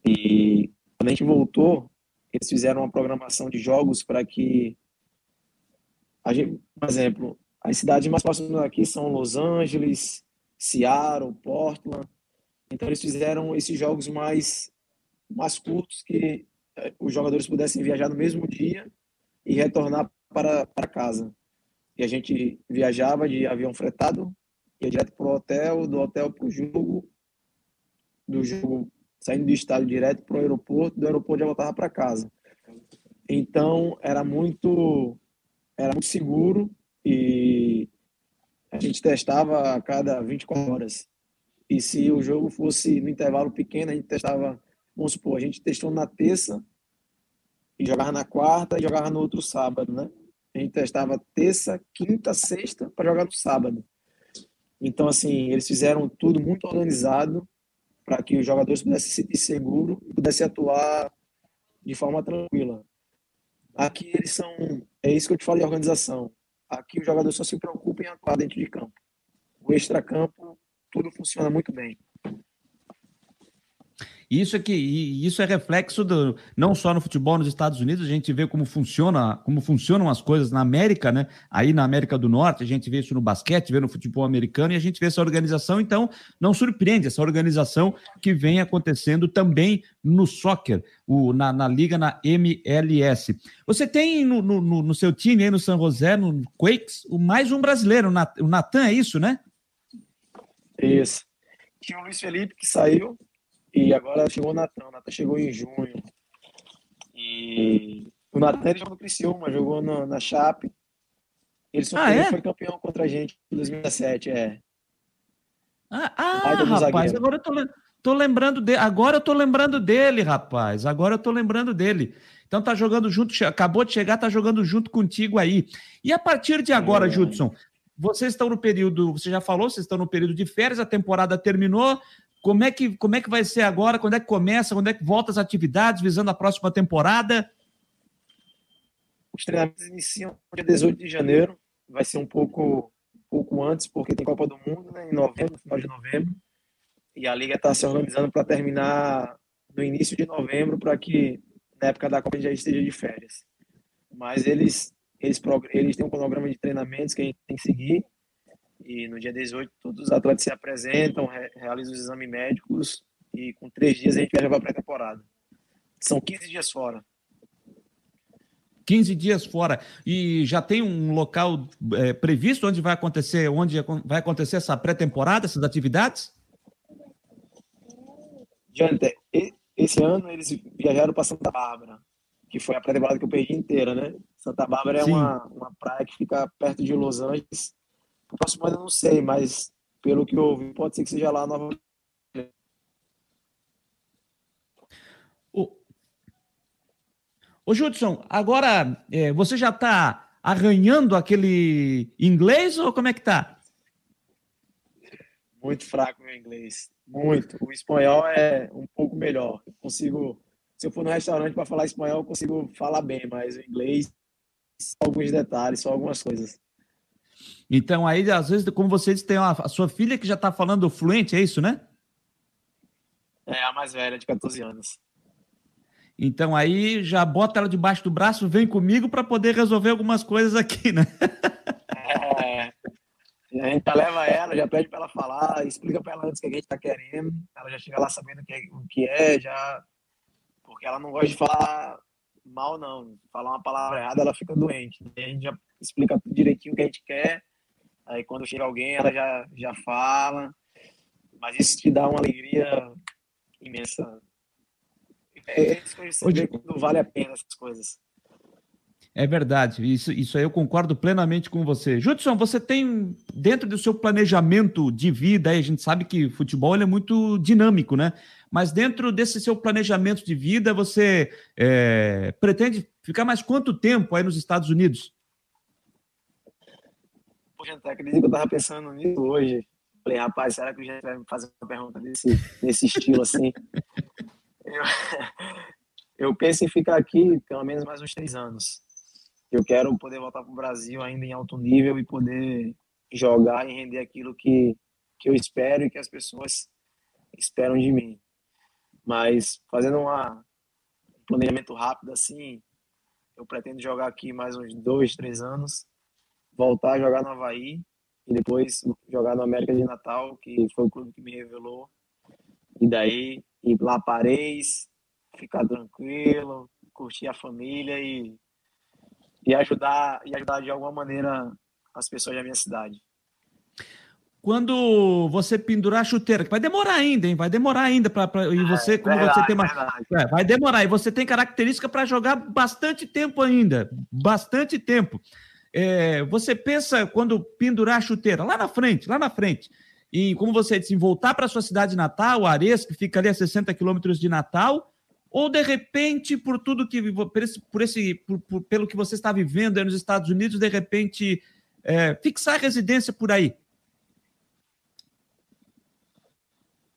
E quando a gente voltou, eles fizeram uma programação de jogos para que, a gente, por exemplo, as cidades mais próximas daqui são Los Angeles, Seattle, Portland. Então eles fizeram esses jogos mais mais curtos que eh, os jogadores pudessem viajar no mesmo dia e retornar para, para casa. E a gente viajava de avião fretado, ia direto para o hotel, do hotel para o jogo, do jogo saindo do estádio direto para o aeroporto, do aeroporto já voltava para casa. Então era muito era muito seguro e a gente testava a cada 24 horas. E se o jogo fosse no intervalo pequeno, a gente testava, vamos supor, a gente testou na terça e jogava na quarta e jogava no outro sábado, né? A gente testava terça, quinta, sexta para jogar no sábado. Então, assim, eles fizeram tudo muito organizado para que os jogadores pudessem se sentir seguros e pudessem atuar de forma tranquila. Aqui eles são, é isso que eu te falei, organização. Aqui o jogador só se preocupa em atuar dentro de campo. O extra-campo, tudo funciona muito bem. Isso é que isso é reflexo do não só no futebol nos Estados Unidos, a gente vê como funciona, como funcionam as coisas na América, né? Aí na América do Norte, a gente vê isso no basquete, vê no futebol americano e a gente vê essa organização, então não surpreende essa organização que vem acontecendo também no soccer, o, na, na liga na MLS. Você tem no, no, no seu time aí no San José, no Quakes, o mais um brasileiro, o Natan, é isso, né? Isso. Tinha o Luiz Felipe que saiu, e agora chegou o Natan. O Natan chegou em junho. E o Natan jogou no Criciúma, jogou no, na Chape. Ele, só ah, é? foi campeão contra a gente em 2017, é. Ah, ah rapaz, agora eu tô, tô lembrando dele. Agora eu tô lembrando dele, rapaz. Agora eu tô lembrando dele. Então tá jogando junto, acabou de chegar, tá jogando junto contigo aí. E a partir de agora, é. Judson, vocês estão no período, você já falou, vocês estão no período de férias, a temporada terminou, como é, que, como é que vai ser agora? Quando é que começa? Quando é que volta as atividades visando a próxima temporada? Os treinamentos iniciam dia 18 de janeiro. Vai ser um pouco, pouco antes, porque tem Copa do Mundo né, em novembro, no final de novembro. E a Liga está se organizando para terminar no início de novembro, para que na época da Copa já esteja de férias. Mas eles, eles, eles têm um cronograma de treinamentos que a gente tem que seguir e no dia 18, todos os atletas se apresentam, re realizam os exames médicos e com três dias a gente viaja para a pré-temporada. São 15 dias fora. 15 dias fora. E já tem um local é, previsto onde vai acontecer, onde vai acontecer essa pré-temporada, essas atividades? Diante, esse ano eles viajaram para Santa Bárbara, que foi a pré-temporada que eu perdi inteira, né? Santa Bárbara é uma, uma praia que fica perto de Los Angeles próximo ano eu não sei, mas pelo que eu ouvi, pode ser que seja lá nova. Ô, Ô Judson, agora é, você já está arranhando aquele inglês ou como é que tá? Muito fraco meu inglês. Muito. O espanhol é um pouco melhor. Eu consigo, se eu for no restaurante para falar espanhol, eu consigo falar bem, mas o inglês, só alguns detalhes, só algumas coisas. Então, aí, às vezes, como você disse, tem uma, a sua filha que já está falando fluente, é isso, né? É, a mais velha, de 14 anos. Então, aí, já bota ela debaixo do braço, vem comigo para poder resolver algumas coisas aqui, né? É. A gente já leva ela, já pede para ela falar, explica para ela antes o que a gente está querendo. Ela já chega lá sabendo o que, é, o que é, já. Porque ela não gosta de falar mal, não. Falar uma palavra errada, ela fica doente. E a gente já explica direitinho o que a gente quer. Aí quando chega alguém, ela já, já fala. Mas isso te dá uma alegria imensa. É, é isso que quando vale a pena essas coisas. É verdade, isso, isso aí eu concordo plenamente com você. Judson, você tem, dentro do seu planejamento de vida, a gente sabe que futebol é muito dinâmico, né? Mas dentro desse seu planejamento de vida, você é, pretende ficar mais quanto tempo aí nos Estados Unidos? Poxa, acredito que eu estava pensando nisso hoje. Falei, rapaz, será que o gente vai me fazer uma pergunta desse, desse estilo assim? eu, eu penso em ficar aqui pelo menos mais uns três anos. Eu quero poder voltar para o Brasil ainda em alto nível e poder jogar e render aquilo que, que eu espero e que as pessoas esperam de mim. Mas fazendo uma, um planejamento rápido assim, eu pretendo jogar aqui mais uns dois, três anos, voltar a jogar no Havaí e depois jogar no América de Natal, que foi o clube que me revelou. E daí ir lá Paris, ficar tranquilo, curtir a família e, e ajudar e ajudar de alguma maneira as pessoas da minha cidade quando você pendurar a chuteira, que vai demorar ainda, hein? Vai demorar ainda para e você, é, como verdade, você tem uma, é, vai demorar e você tem característica para jogar bastante tempo ainda, bastante tempo. É, você pensa quando pendurar a chuteira lá na frente, lá na frente, e como você disse, voltar para sua cidade natal, Ares, que fica ali a 60 quilômetros de Natal, ou de repente por tudo que por esse, por esse por, por, pelo que você está vivendo nos Estados Unidos, de repente é, fixar residência por aí?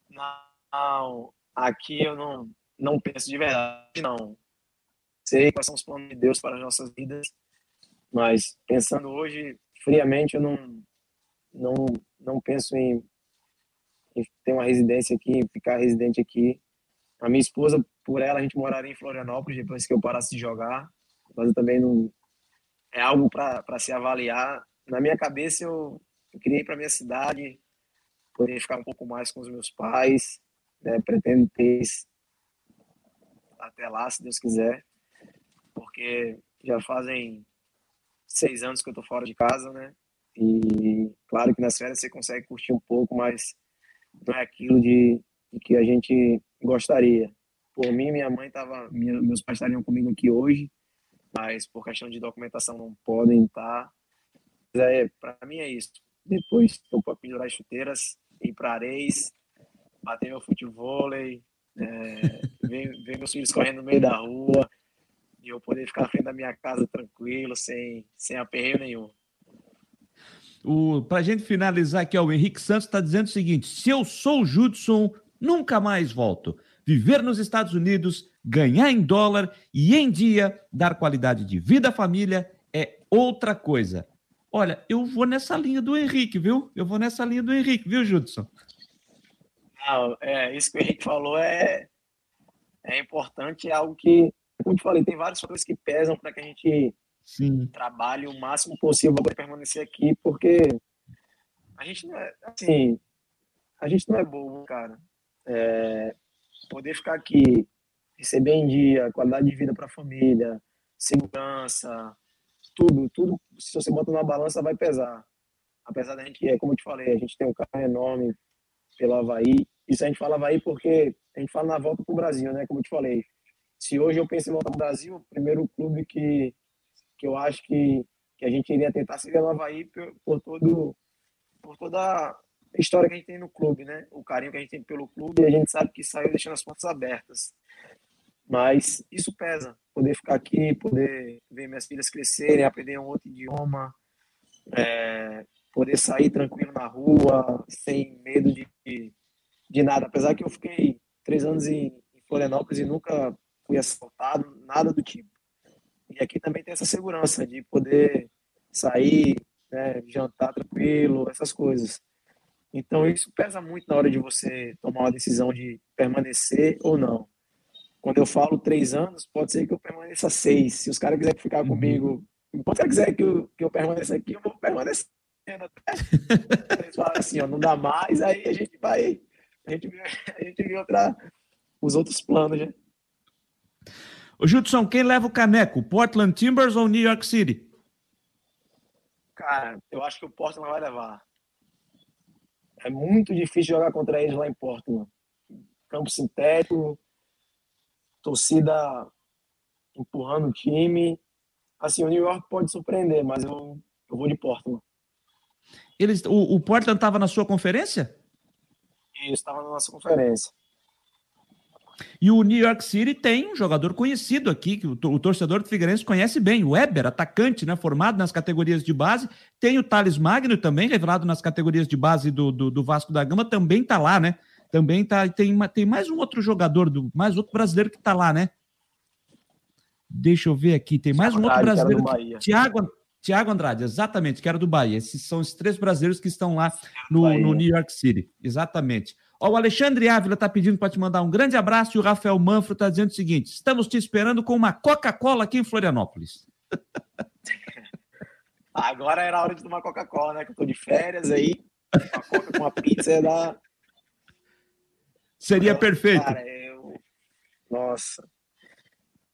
Não, aqui eu não, não penso de verdade, não. Sei quais são os planos de Deus para as nossas vidas, mas pensando hoje, friamente, eu não, não, não penso em, em ter uma residência aqui, ficar residente aqui. A minha esposa, por ela, a gente moraria em Florianópolis depois que eu parasse de jogar, mas eu também não. É algo para se avaliar. Na minha cabeça, eu, eu queria para minha cidade, poder ficar um pouco mais com os meus pais, né? Pretendo ter até lá, se Deus quiser, porque já fazem seis anos que eu tô fora de casa, né? E claro que nas férias você consegue curtir um pouco, mas não é aquilo de, de que a gente gostaria. Por mim, minha mãe tava, minha, meus pais estariam comigo aqui hoje, mas por questão de documentação não podem estar. Mas é, para mim é isso. Depois estou para pendurar as chuteiras, ir para Areis, bater meu futebol, é, ver, ver meus filhos correndo no meio da rua e eu poder ficar frente da minha casa tranquilo, sem, sem aperreio nenhum. Para a gente finalizar aqui, ó, o Henrique Santos está dizendo o seguinte: se eu sou o Judson, nunca mais volto. Viver nos Estados Unidos, ganhar em dólar e em dia dar qualidade de vida à família é outra coisa. Olha, eu vou nessa linha do Henrique, viu? Eu vou nessa linha do Henrique, viu, Judson? Não, é, isso que o Henrique falou é, é importante, é algo que, como eu falei, tem várias coisas que pesam para que a gente Sim. trabalhe o máximo possível para permanecer aqui, porque a gente não é, assim, a gente não é bobo, cara. É, poder ficar aqui, receber em dia, qualidade de vida para a família, segurança, tudo, tudo, se você bota na balança, vai pesar. Apesar da gente, é como eu te falei, a gente tem um carro enorme pelo Havaí. Isso a gente fala Havaí porque a gente fala na volta para o Brasil, né? Como eu te falei. Se hoje eu penso em voltar para o Brasil, o primeiro clube que, que eu acho que, que a gente iria tentar seria no Havaí por, por, todo, por toda história que a gente tem no clube, né? O carinho que a gente tem pelo clube e a gente sabe que saiu deixando as portas abertas. Mas isso pesa, poder ficar aqui, poder ver minhas filhas crescerem, aprender um outro idioma, é, poder sair tranquilo na rua, sem medo de, de nada. Apesar que eu fiquei três anos em, em Florianópolis e nunca fui assaltado, nada do tipo. E aqui também tem essa segurança de poder sair, né, jantar tranquilo, essas coisas. Então isso pesa muito na hora de você tomar uma decisão de permanecer ou não. Quando eu falo três anos, pode ser que eu permaneça seis. Se os caras quiserem ficar uhum. comigo, enquanto eles quiserem que eu, que eu permaneça aqui, eu vou permanecer até. Eles falam assim, ó, não dá mais, aí a gente vai. A gente, a gente vê outra, os outros planos, né? Ô, Judson, quem leva o caneco? Portland Timbers ou New York City? Cara, eu acho que o Portland vai levar. É muito difícil jogar contra eles lá em Portland. Campo sintético, torcida empurrando o time. Assim, o New York pode surpreender, mas eu, eu vou de Portland. Eles, o, o Portland estava na sua conferência? Isso, estava na nossa conferência. E o New York City tem um jogador conhecido aqui, que o, torcedor do Figueirense conhece bem, o Weber, atacante, né, formado nas categorias de base. Tem o Thales Magno também, revelado nas categorias de base do, do, do Vasco da Gama, também está lá, né? também tá, tem, tem mais um outro jogador, do, mais outro brasileiro que está lá, né? Deixa eu ver aqui, tem mais um outro brasileiro. Que, Tiago, Tiago Andrade, exatamente, que era do Bahia. Esses são os três brasileiros que estão lá no, no New York City. Exatamente. Ó, o Alexandre Ávila está pedindo para te mandar um grande abraço e o Rafael Manfro está dizendo o seguinte: estamos te esperando com uma Coca-Cola aqui em Florianópolis. Agora era a hora de tomar Coca-Cola, né? Que eu tô de férias aí. Uma Coca com uma pizza é da. Seria perfeito. Cara, eu... Nossa.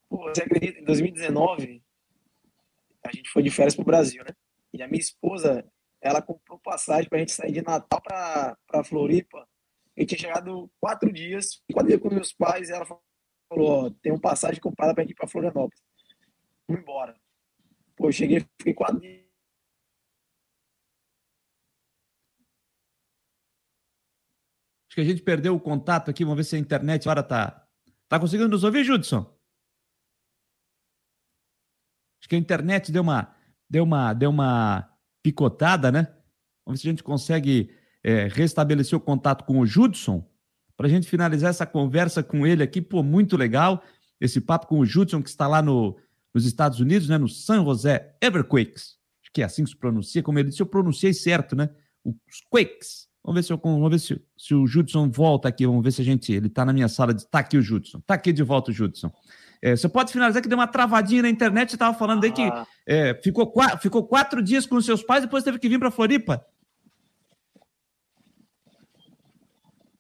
Pô, você acredita? Em 2019, a gente foi de férias pro Brasil, né? E a minha esposa, ela comprou passagem pra gente sair de Natal pra, pra Floripa. Eu tinha chegado quatro dias, e eu ia com meus pais, ela falou, tem um passagem comprada pra gente ir pra Florianópolis. Vamos embora. Pô, eu cheguei, fiquei quatro dias Acho que a gente perdeu o contato aqui. Vamos ver se a internet agora tá. Tá conseguindo nos ouvir, Judson? Acho que a internet deu uma, deu uma, deu uma picotada, né? Vamos ver se a gente consegue é, restabelecer o contato com o Judson para a gente finalizar essa conversa com ele aqui. Pô, muito legal esse papo com o Judson, que está lá no, nos Estados Unidos, né? No San José Everquakes. Acho que é assim que se pronuncia. Como ele disse, eu pronunciei certo, né? Os Quakes. Vamos ver se, eu, vamos ver se, se o Judson volta aqui. Vamos ver se a gente. Ele está na minha sala. De, tá aqui o Judson. Tá aqui de volta o Judson. É, você pode finalizar que deu uma travadinha na internet, você estava falando aí que ah. é, ficou, ficou quatro dias com seus pais, depois teve que vir para Floripa.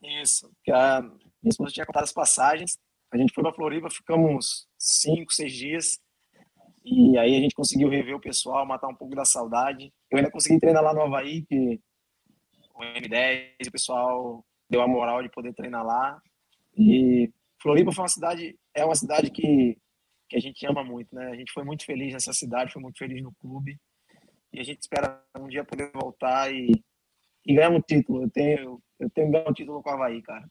Isso, a minha esposa tinha contado as passagens, a gente foi para Floripa, ficamos cinco, seis dias, e aí a gente conseguiu rever o pessoal, matar um pouco da saudade. Eu ainda consegui treinar lá no Havaí, que o M10, o pessoal deu a moral de poder treinar lá. E Floripa foi uma cidade, é uma cidade que, que a gente ama muito, né? A gente foi muito feliz nessa cidade, foi muito feliz no clube. E a gente espera um dia poder voltar e, e ganhar um título. Eu tenho, eu tenho ganhar um título com o Havaí, cara.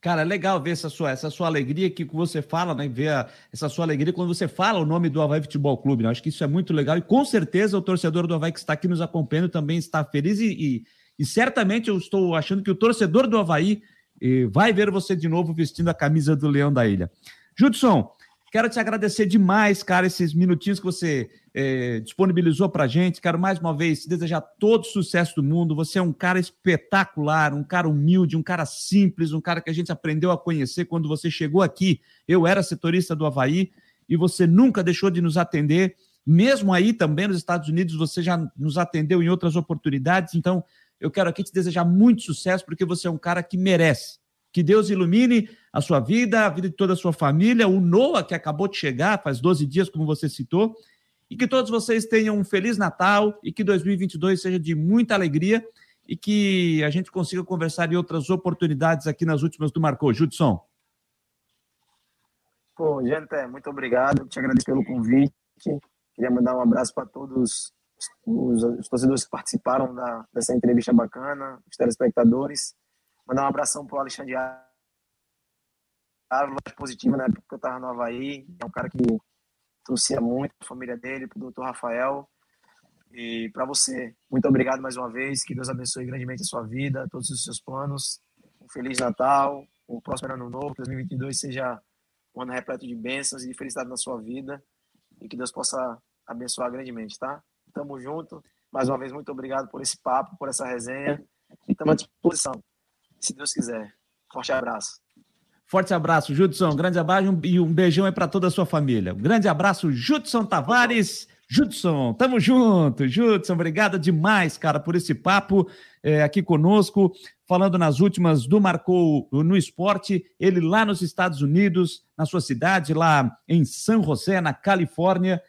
Cara, é legal ver essa sua, essa sua alegria que você fala, né? Ver a, essa sua alegria quando você fala o nome do Havaí Futebol Clube. Né? Acho que isso é muito legal e com certeza o torcedor do Havaí que está aqui nos acompanhando também está feliz e, e, e certamente eu estou achando que o torcedor do Havaí e vai ver você de novo vestindo a camisa do Leão da Ilha. Judson, quero te agradecer demais, cara, esses minutinhos que você é, disponibilizou para gente. Quero mais uma vez desejar todo sucesso do mundo. Você é um cara espetacular, um cara humilde, um cara simples, um cara que a gente aprendeu a conhecer quando você chegou aqui. Eu era setorista do Havaí e você nunca deixou de nos atender. Mesmo aí também nos Estados Unidos, você já nos atendeu em outras oportunidades. Então, eu quero aqui te desejar muito sucesso, porque você é um cara que merece. Que Deus ilumine a sua vida, a vida de toda a sua família, o Noah, que acabou de chegar, faz 12 dias, como você citou, e que todos vocês tenham um Feliz Natal e que 2022 seja de muita alegria e que a gente consiga conversar em outras oportunidades aqui nas últimas do Marcou. Judson. Pô, gente, muito obrigado. Te agradeço pelo convite. Queria mandar um abraço para todos os, os torcedores que participaram da, dessa entrevista bacana, os telespectadores. Mandar um abração para o Alexandre Ávila, positivo na época que eu estava no Havaí. É um cara que trouxe muito a família dele, para o doutor Rafael. E para você, muito obrigado mais uma vez. Que Deus abençoe grandemente a sua vida, todos os seus planos. Um Feliz Natal, um próximo ano novo. 2022 seja um ano repleto de bênçãos e de felicidade na sua vida. E que Deus possa abençoar grandemente, tá? Tamo junto. Mais uma vez, muito obrigado por esse papo, por essa resenha. E estamos à disposição, se Deus quiser. Forte abraço. Forte abraço, Judson. Grande abraço e um beijão aí para toda a sua família. Grande abraço, Judson Tavares. Judson, tamo junto. Judson, obrigado demais, cara, por esse papo é, aqui conosco, falando nas últimas do Marcou no Esporte, ele lá nos Estados Unidos, na sua cidade, lá em San José, na Califórnia.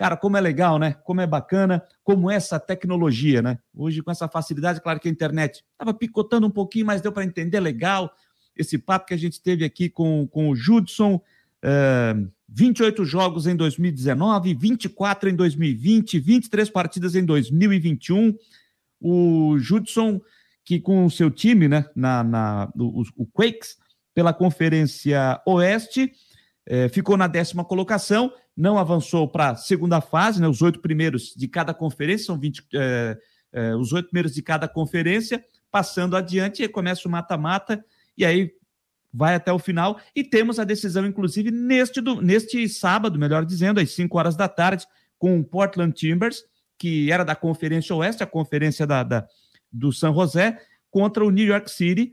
Cara, como é legal, né? Como é bacana, como essa tecnologia, né? Hoje, com essa facilidade, claro que a internet estava picotando um pouquinho, mas deu para entender legal esse papo que a gente teve aqui com, com o Judson. Uh, 28 jogos em 2019, 24 em 2020, 23 partidas em 2021. O Judson, que com o seu time, né, na, na, o, o Quakes, pela Conferência Oeste, eh, ficou na décima colocação não avançou para a segunda fase, né? Os oito primeiros de cada conferência, são 20, é, é, os oito primeiros de cada conferência, passando adiante, começa o mata-mata, e aí vai até o final. E temos a decisão, inclusive, neste, do, neste sábado, melhor dizendo, às 5 horas da tarde, com o Portland Timbers, que era da Conferência Oeste, a conferência da, da, do San José, contra o New York City,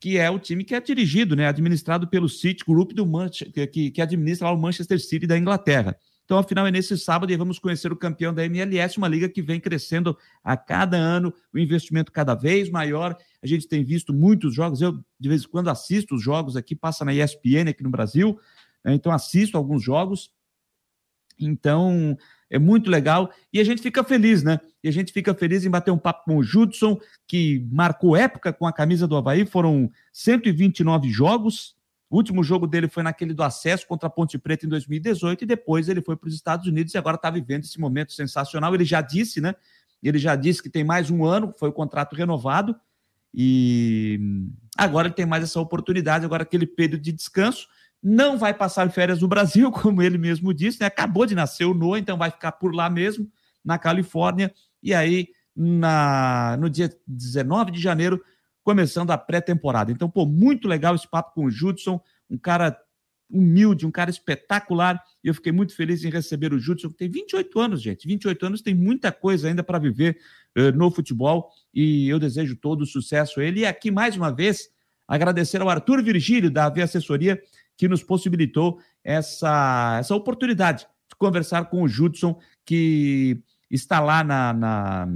que é o time que é dirigido, né, administrado pelo City Group do Manchester, que, que administra o Manchester City da Inglaterra. Então, afinal, é nesse sábado e vamos conhecer o campeão da MLS, uma liga que vem crescendo a cada ano, o investimento cada vez maior. A gente tem visto muitos jogos, eu de vez em quando assisto os jogos aqui, passa na ESPN aqui no Brasil, né? então assisto alguns jogos. Então, é muito legal e a gente fica feliz, né? E a gente fica feliz em bater um papo com o Judson, que marcou época com a camisa do Havaí, foram 129 jogos, o último jogo dele foi naquele do acesso contra a Ponte Preta em 2018 e depois ele foi para os Estados Unidos e agora está vivendo esse momento sensacional. Ele já disse, né? Ele já disse que tem mais um ano, foi o contrato renovado e agora ele tem mais essa oportunidade, agora aquele período de descanso. Não vai passar férias no Brasil, como ele mesmo disse, né? Acabou de nascer o Noah, então vai ficar por lá mesmo, na Califórnia. E aí, na, no dia 19 de janeiro, começando a pré-temporada. Então, pô, muito legal esse papo com o Judson, um cara humilde, um cara espetacular, e eu fiquei muito feliz em receber o Judson, que tem 28 anos, gente. 28 anos tem muita coisa ainda para viver uh, no futebol, e eu desejo todo o sucesso a ele. E aqui, mais uma vez, agradecer ao Arthur Virgílio, da AV Assessoria, que nos possibilitou essa, essa oportunidade de conversar com o Judson, que está lá na, na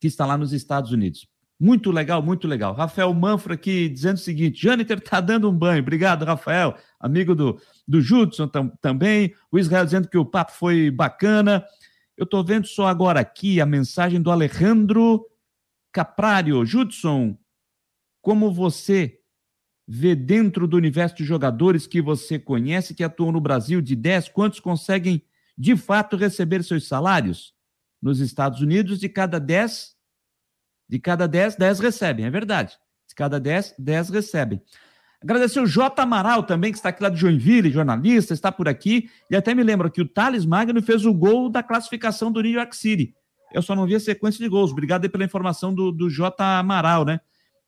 que está lá nos Estados Unidos. Muito legal, muito legal. Rafael Manfra aqui dizendo o seguinte: Jâniter tá dando um banho. Obrigado, Rafael. Amigo do, do Judson tam, também. O Israel dizendo que o papo foi bacana. Eu estou vendo só agora aqui a mensagem do Alejandro Caprário. Judson, como você vê dentro do universo de jogadores que você conhece, que atuam no Brasil, de 10, quantos conseguem de fato receber seus salários? Nos Estados Unidos, de cada 10, de cada 10, 10 recebem, é verdade. De cada 10, 10 recebem. Agradecer o J. Amaral também, que está aqui lá de Joinville, jornalista, está por aqui. E até me lembro que o Thales Magno fez o gol da classificação do New York City. Eu só não vi a sequência de gols. Obrigado pela informação do, do J. Amaral, né?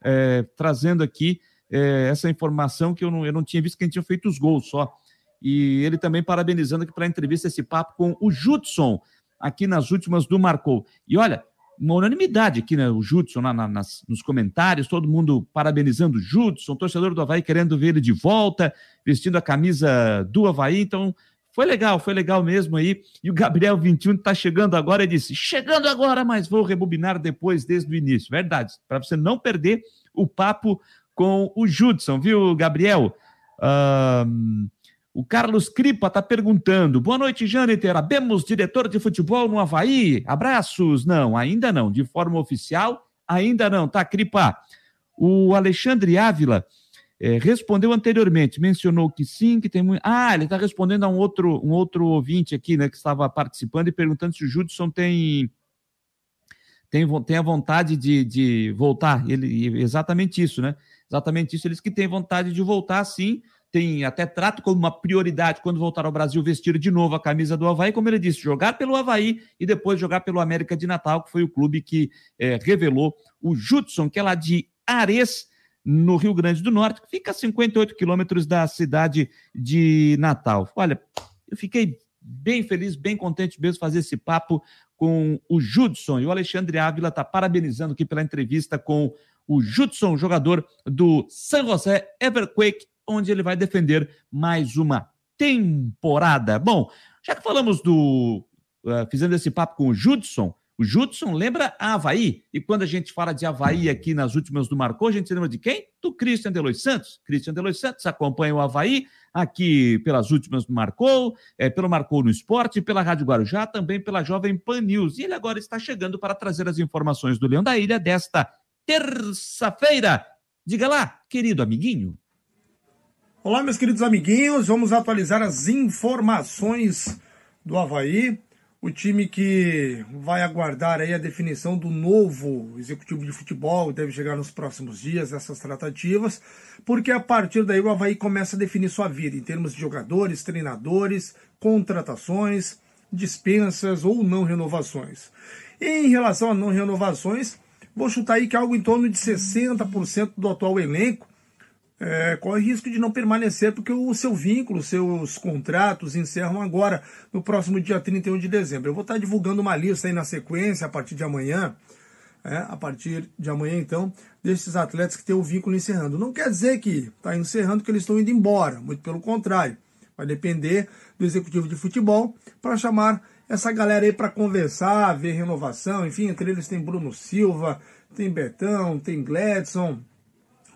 É, trazendo aqui é, essa informação que eu não, eu não tinha visto que a gente tinha feito os gols só. E ele também parabenizando aqui para a entrevista esse papo com o Judson, aqui nas últimas do Marcou. E olha, uma unanimidade aqui, né? O Judson na, na, nas, nos comentários, todo mundo parabenizando o Judson, torcedor do Havaí querendo ver ele de volta, vestindo a camisa do Havaí. Então, foi legal, foi legal mesmo aí. E o Gabriel 21 está chegando agora e disse: chegando agora, mas vou rebobinar depois, desde o início. Verdade, para você não perder o papo com o Judson, viu, Gabriel? Uh, o Carlos Cripa está perguntando: boa noite, Jâniter. Abemos diretor de futebol no Havaí? Abraços? Não, ainda não. De forma oficial, ainda não, tá, Cripa? O Alexandre Ávila é, respondeu anteriormente, mencionou que sim, que tem muito. Ah, ele está respondendo a um outro, um outro ouvinte aqui, né, que estava participando e perguntando se o Judson tem. Tem, tem a vontade de, de voltar. Ele, exatamente isso, né? Exatamente isso. Eles que têm vontade de voltar, sim tem até trato como uma prioridade quando voltar ao Brasil vestir de novo a camisa do Havaí, como ele disse, jogar pelo Havaí e depois jogar pelo América de Natal, que foi o clube que é, revelou o Judson, que é lá de Ares, no Rio Grande do Norte, que fica a 58 quilômetros da cidade de Natal. Olha, eu fiquei bem feliz, bem contente mesmo fazer esse papo com o Judson. E o Alexandre Ávila está parabenizando aqui pela entrevista com o Judson, jogador do San José Everquake onde ele vai defender mais uma temporada. Bom, já que falamos do. Uh, fizemos esse papo com o Judson, o Judson lembra a Havaí. E quando a gente fala de Havaí aqui nas últimas do Marcou, a gente lembra de quem? Do Christian Delois Santos. Christian Delois Santos acompanha o Havaí aqui pelas últimas do Marcou, é, pelo Marcou no Esporte, pela Rádio Guarujá, também pela Jovem Pan News. E ele agora está chegando para trazer as informações do Leão da Ilha desta terça-feira. Diga lá, querido amiguinho. Olá, meus queridos amiguinhos, vamos atualizar as informações do Havaí, o time que vai aguardar aí a definição do novo executivo de futebol, deve chegar nos próximos dias, essas tratativas, porque a partir daí o Havaí começa a definir sua vida em termos de jogadores, treinadores, contratações, dispensas ou não renovações. Em relação a não renovações, vou chutar aí que algo em torno de 60% do atual elenco é, corre risco de não permanecer porque o seu vínculo, seus contratos encerram agora, no próximo dia 31 de dezembro. Eu vou estar divulgando uma lista aí na sequência, a partir de amanhã, é, a partir de amanhã, então, desses atletas que têm o vínculo encerrando. Não quer dizer que está encerrando que eles estão indo embora, muito pelo contrário. Vai depender do executivo de futebol para chamar essa galera aí para conversar, ver renovação. Enfim, entre eles tem Bruno Silva, tem Betão, tem Gladson,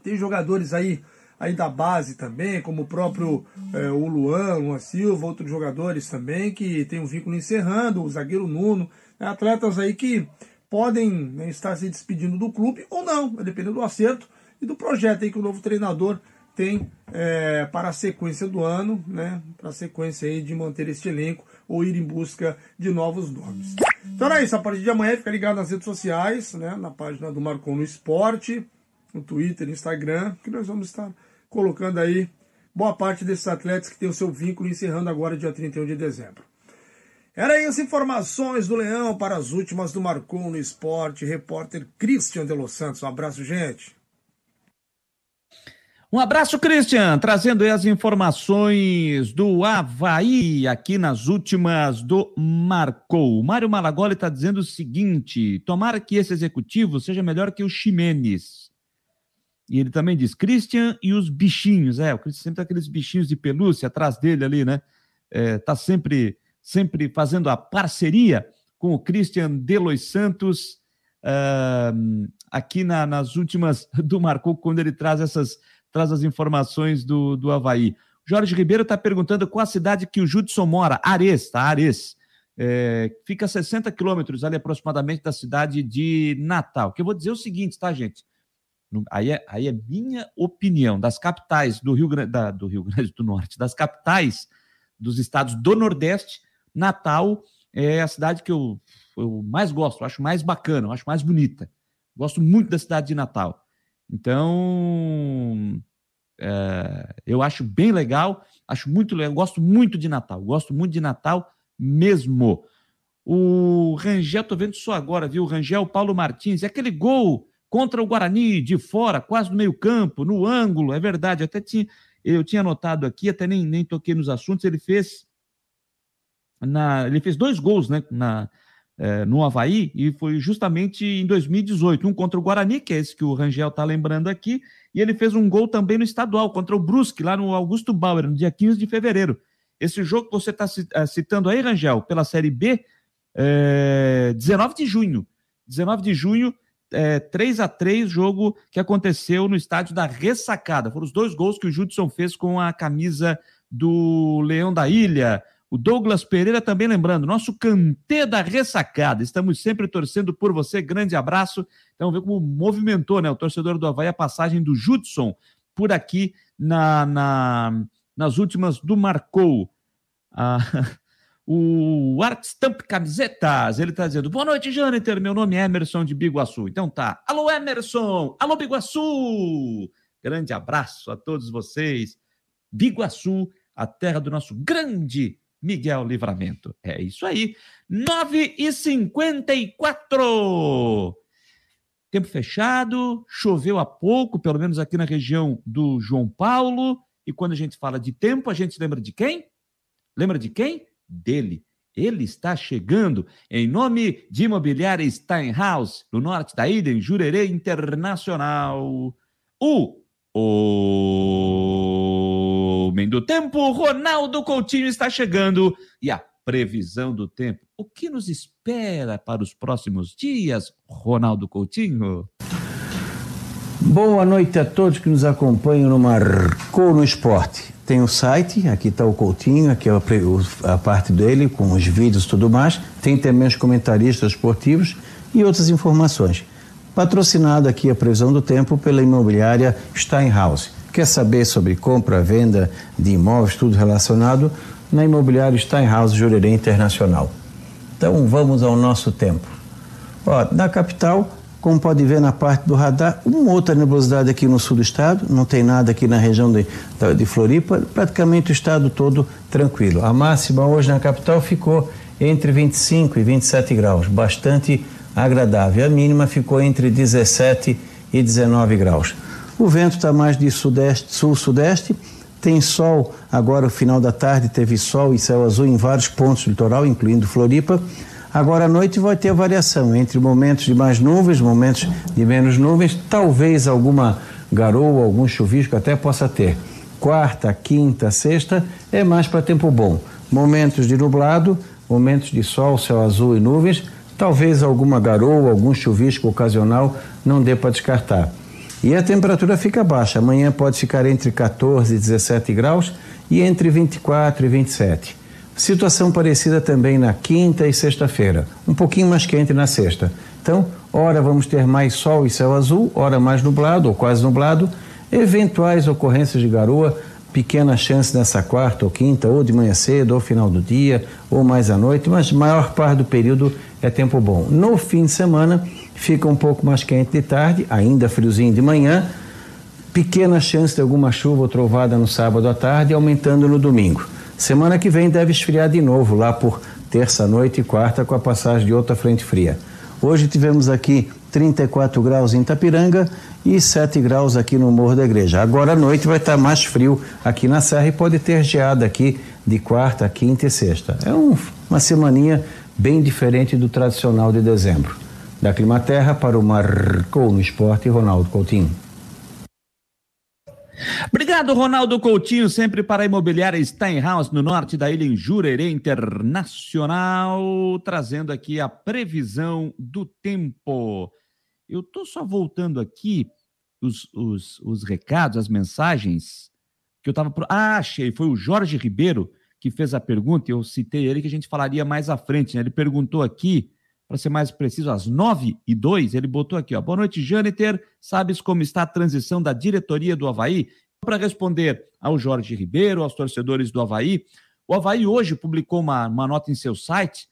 tem jogadores aí, aí da base também, como o próprio é, o Luan, Luan Silva, outros jogadores também que tem um vínculo encerrando, o zagueiro Nuno, né, atletas aí que podem né, estar se despedindo do clube ou não, dependendo do acerto e do projeto aí que o novo treinador tem é, para a sequência do ano, né, para a sequência aí de manter este elenco ou ir em busca de novos nomes. Então é isso, a partir de amanhã fica ligado nas redes sociais, né, na página do Marcon no Esporte, no Twitter, no Instagram, que nós vamos estar colocando aí boa parte desses atletas que tem o seu vínculo encerrando agora dia 31 de dezembro. Era as informações do Leão para as últimas do Marcon no Esporte, repórter Christian de Los Santos. Um abraço, gente. Um abraço, Christian, trazendo as informações do Havaí aqui nas últimas do Marcou. Mário Malagoli está dizendo o seguinte: tomara que esse executivo seja melhor que o Ximenes. E ele também diz: Christian e os bichinhos. É, o Christian sempre tem aqueles bichinhos de pelúcia atrás dele ali, né? É, tá sempre sempre fazendo a parceria com o Christian Delois Santos, uh, aqui na, nas últimas do Marcou, quando ele traz essas traz as informações do, do Havaí. Jorge Ribeiro está perguntando qual a cidade que o Judson mora. Ares, tá? Ares. É, fica a 60 quilômetros ali aproximadamente da cidade de Natal. Que eu vou dizer o seguinte, tá, gente? Aí é, aí é minha opinião, das capitais do Rio, da, do Rio Grande do Norte, das capitais dos estados do Nordeste, Natal é a cidade que eu, eu mais gosto, acho mais bacana, acho mais bonita. Gosto muito da cidade de Natal. Então, é, eu acho bem legal, acho muito legal, gosto muito de Natal, gosto muito de Natal mesmo. O Rangel, tô vendo só agora, viu? O Rangel Paulo Martins, é aquele gol contra o Guarani de fora, quase no meio-campo, no ângulo, é verdade. Até tinha, eu tinha anotado aqui, até nem, nem toquei nos assuntos, ele fez na, ele fez dois gols né, na, é, no Havaí e foi justamente em 2018, um contra o Guarani, que é esse que o Rangel está lembrando aqui, e ele fez um gol também no estadual contra o Brusque, lá no Augusto Bauer, no dia 15 de fevereiro. Esse jogo que você está é, citando aí, Rangel, pela Série B, é, 19 de junho. 19 de junho, é, 3 a 3 jogo que aconteceu no estádio da Ressacada. Foram os dois gols que o Judson fez com a camisa do Leão da Ilha. O Douglas Pereira também lembrando, nosso cantê da ressacada. Estamos sempre torcendo por você. Grande abraço. Então, ver como movimentou né, o torcedor do Havaí a passagem do Judson por aqui na, na nas últimas do Marcou. Ah, o Art Stamp Camisetas, ele está dizendo: Boa noite, Jâniter. Meu nome é Emerson de Biguaçu. Então tá. Alô, Emerson! Alô, Biguaçu! Grande abraço a todos vocês. Biguaçu, a terra do nosso grande Miguel Livramento. É isso aí. 9 e 54 Tempo fechado, choveu há pouco, pelo menos aqui na região do João Paulo. E quando a gente fala de tempo, a gente lembra de quem? Lembra de quem? Dele. Ele está chegando em nome de Imobiliária Steinhaus, no norte da ilha, em Jurerê Internacional. O, o Homem do Tempo, Ronaldo Coutinho está chegando e a previsão do tempo. O que nos espera para os próximos dias, Ronaldo Coutinho? Boa noite a todos que nos acompanham no Marcou no Esporte. Tem o site, aqui está o Coutinho, aqui é a, parte dele, com os vídeos e tudo mais. Tem também os comentaristas esportivos e outras informações. Patrocinado aqui a previsão do tempo pela imobiliária Steinhaus Quer saber sobre compra, venda de imóveis, tudo relacionado? Na Imobiliária Steinhaus Jurerê Internacional. Então vamos ao nosso tempo. Ó, na capital, como pode ver na parte do radar, uma outra nebulosidade aqui no sul do estado, não tem nada aqui na região de, de Floripa, praticamente o estado todo tranquilo. A máxima hoje na capital ficou entre 25 e 27 graus, bastante agradável. A mínima ficou entre 17 e 19 graus. O vento está mais de sudeste, sul-sudeste. Tem sol agora, o final da tarde, teve sol e céu azul em vários pontos do litoral, incluindo Floripa. Agora à noite vai ter variação entre momentos de mais nuvens, momentos de menos nuvens, talvez alguma garoa, algum chuvisco até possa ter. Quarta, quinta, sexta é mais para tempo bom. Momentos de nublado, momentos de sol, céu azul e nuvens, talvez alguma garoa, algum chuvisco ocasional, não dê para descartar. E a temperatura fica baixa. Amanhã pode ficar entre 14 e 17 graus e entre 24 e 27. Situação parecida também na quinta e sexta-feira, um pouquinho mais quente na sexta. Então, ora vamos ter mais sol e céu azul, ora mais nublado ou quase nublado, eventuais ocorrências de garoa, pequena chance nessa quarta ou quinta, ou de manhã cedo, ou final do dia, ou mais à noite, mas maior parte do período é tempo bom. No fim de semana, fica um pouco mais quente de tarde, ainda friozinho de manhã, pequena chance de alguma chuva ou trovada no sábado à tarde, aumentando no domingo. Semana que vem deve esfriar de novo, lá por terça-noite e quarta, com a passagem de outra frente fria. Hoje tivemos aqui 34 graus em Tapiranga e 7 graus aqui no Morro da Igreja. Agora à noite vai estar mais frio aqui na Serra e pode ter geada aqui de quarta, quinta e sexta. É um, uma semaninha bem diferente do tradicional de dezembro. Da Climaterra para o Marcou no Esporte, Ronaldo Coutinho. Obrigado, Ronaldo Coutinho, sempre para a imobiliária Steinhaus, no norte da ilha, em Jurerê Internacional, trazendo aqui a previsão do tempo. Eu estou só voltando aqui os, os, os recados, as mensagens que eu estava. Pro... Ah, achei, foi o Jorge Ribeiro que fez a pergunta, eu citei ele que a gente falaria mais à frente, né? Ele perguntou aqui para ser mais preciso, às 9 e 2, ele botou aqui, ó. Boa noite, Jâniter. Sabes como está a transição da diretoria do Havaí? Para responder ao Jorge Ribeiro, aos torcedores do Havaí, o Havaí hoje publicou uma, uma nota em seu site,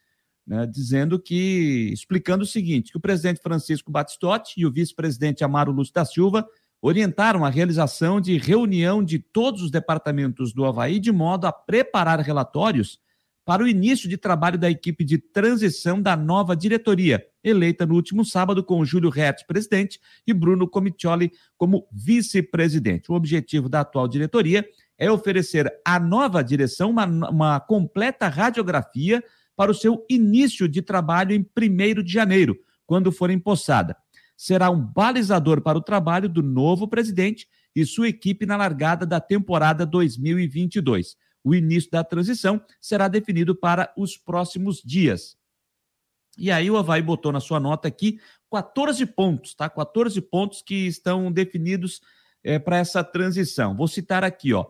né, dizendo que, explicando o seguinte, que o presidente Francisco Batistotti e o vice-presidente Amaro Lúcio da Silva orientaram a realização de reunião de todos os departamentos do Havaí de modo a preparar relatórios para o início de trabalho da equipe de transição da nova diretoria, eleita no último sábado com Júlio Hertz, presidente, e Bruno Comitioli como vice-presidente. O objetivo da atual diretoria é oferecer à nova direção uma, uma completa radiografia para o seu início de trabalho em 1 de janeiro, quando for empossada. Será um balizador para o trabalho do novo presidente e sua equipe na largada da temporada 2022 o início da transição será definido para os próximos dias. E aí o Havaí botou na sua nota aqui 14 pontos, tá? 14 pontos que estão definidos é, para essa transição. Vou citar aqui, ó.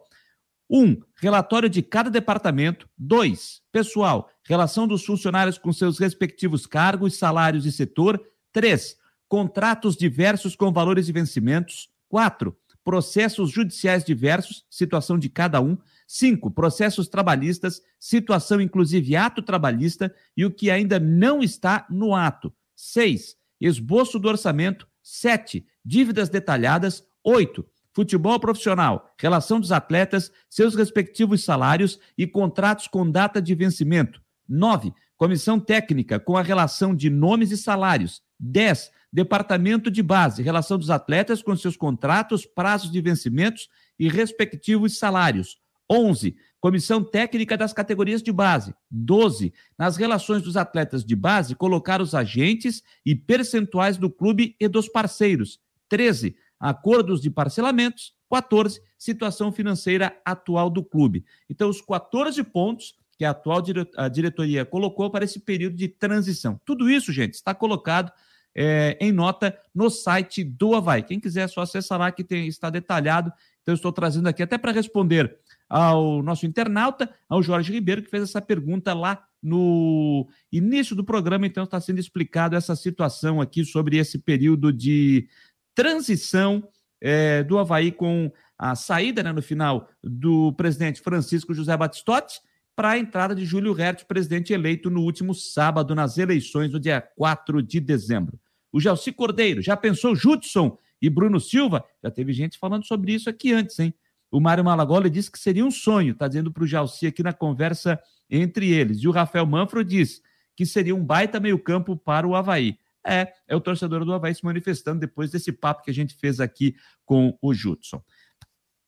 Um, relatório de cada departamento. Dois, pessoal, relação dos funcionários com seus respectivos cargos, salários e setor. Três, contratos diversos com valores e vencimentos. Quatro, processos judiciais diversos, situação de cada um. Cinco, processos trabalhistas, situação inclusive ato trabalhista e o que ainda não está no ato. Seis, esboço do orçamento. Sete, dívidas detalhadas. Oito, futebol profissional, relação dos atletas, seus respectivos salários e contratos com data de vencimento. Nove, comissão técnica com a relação de nomes e salários. Dez, departamento de base, relação dos atletas com seus contratos, prazos de vencimentos e respectivos salários. 11. Comissão técnica das categorias de base. 12. Nas relações dos atletas de base, colocar os agentes e percentuais do clube e dos parceiros. 13. Acordos de parcelamentos. 14. Situação financeira atual do clube. Então, os 14 pontos que a atual a diretoria colocou para esse período de transição. Tudo isso, gente, está colocado é, em nota no site do Havaí. Quem quiser, é só acessar lá que tem, está detalhado. Então, eu estou trazendo aqui até para responder ao nosso internauta, ao Jorge Ribeiro, que fez essa pergunta lá no início do programa. Então, está sendo explicado essa situação aqui sobre esse período de transição é, do Havaí com a saída né, no final do presidente Francisco José Batistotti para a entrada de Júlio Hertz, presidente eleito no último sábado nas eleições, no dia 4 de dezembro. O Gelsi Cordeiro, já pensou Judson e Bruno Silva? Já teve gente falando sobre isso aqui antes, hein? O Mário Malagola disse que seria um sonho, está dizendo para o Jalci aqui na conversa entre eles. E o Rafael Manfro diz que seria um baita meio-campo para o Havaí. É, é o torcedor do Havaí se manifestando depois desse papo que a gente fez aqui com o Judson.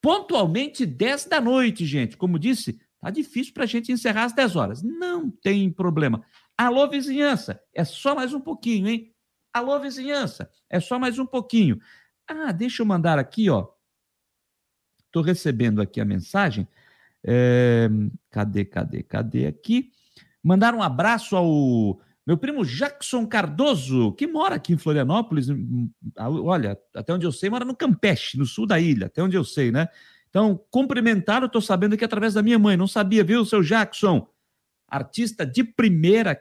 Pontualmente 10 da noite, gente. Como disse, tá difícil para a gente encerrar às 10 horas. Não tem problema. Alô, vizinhança, é só mais um pouquinho, hein? Alô, vizinhança, é só mais um pouquinho. Ah, deixa eu mandar aqui, ó. Estou recebendo aqui a mensagem. É... Cadê, cadê, cadê aqui? Mandar um abraço ao meu primo Jackson Cardoso, que mora aqui em Florianópolis. Hum, olha, até onde eu sei, mora no Campeche, no sul da ilha, até onde eu sei, né? Então, cumprimentar, eu estou sabendo que através da minha mãe. Não sabia, viu, seu Jackson? Artista de primeira,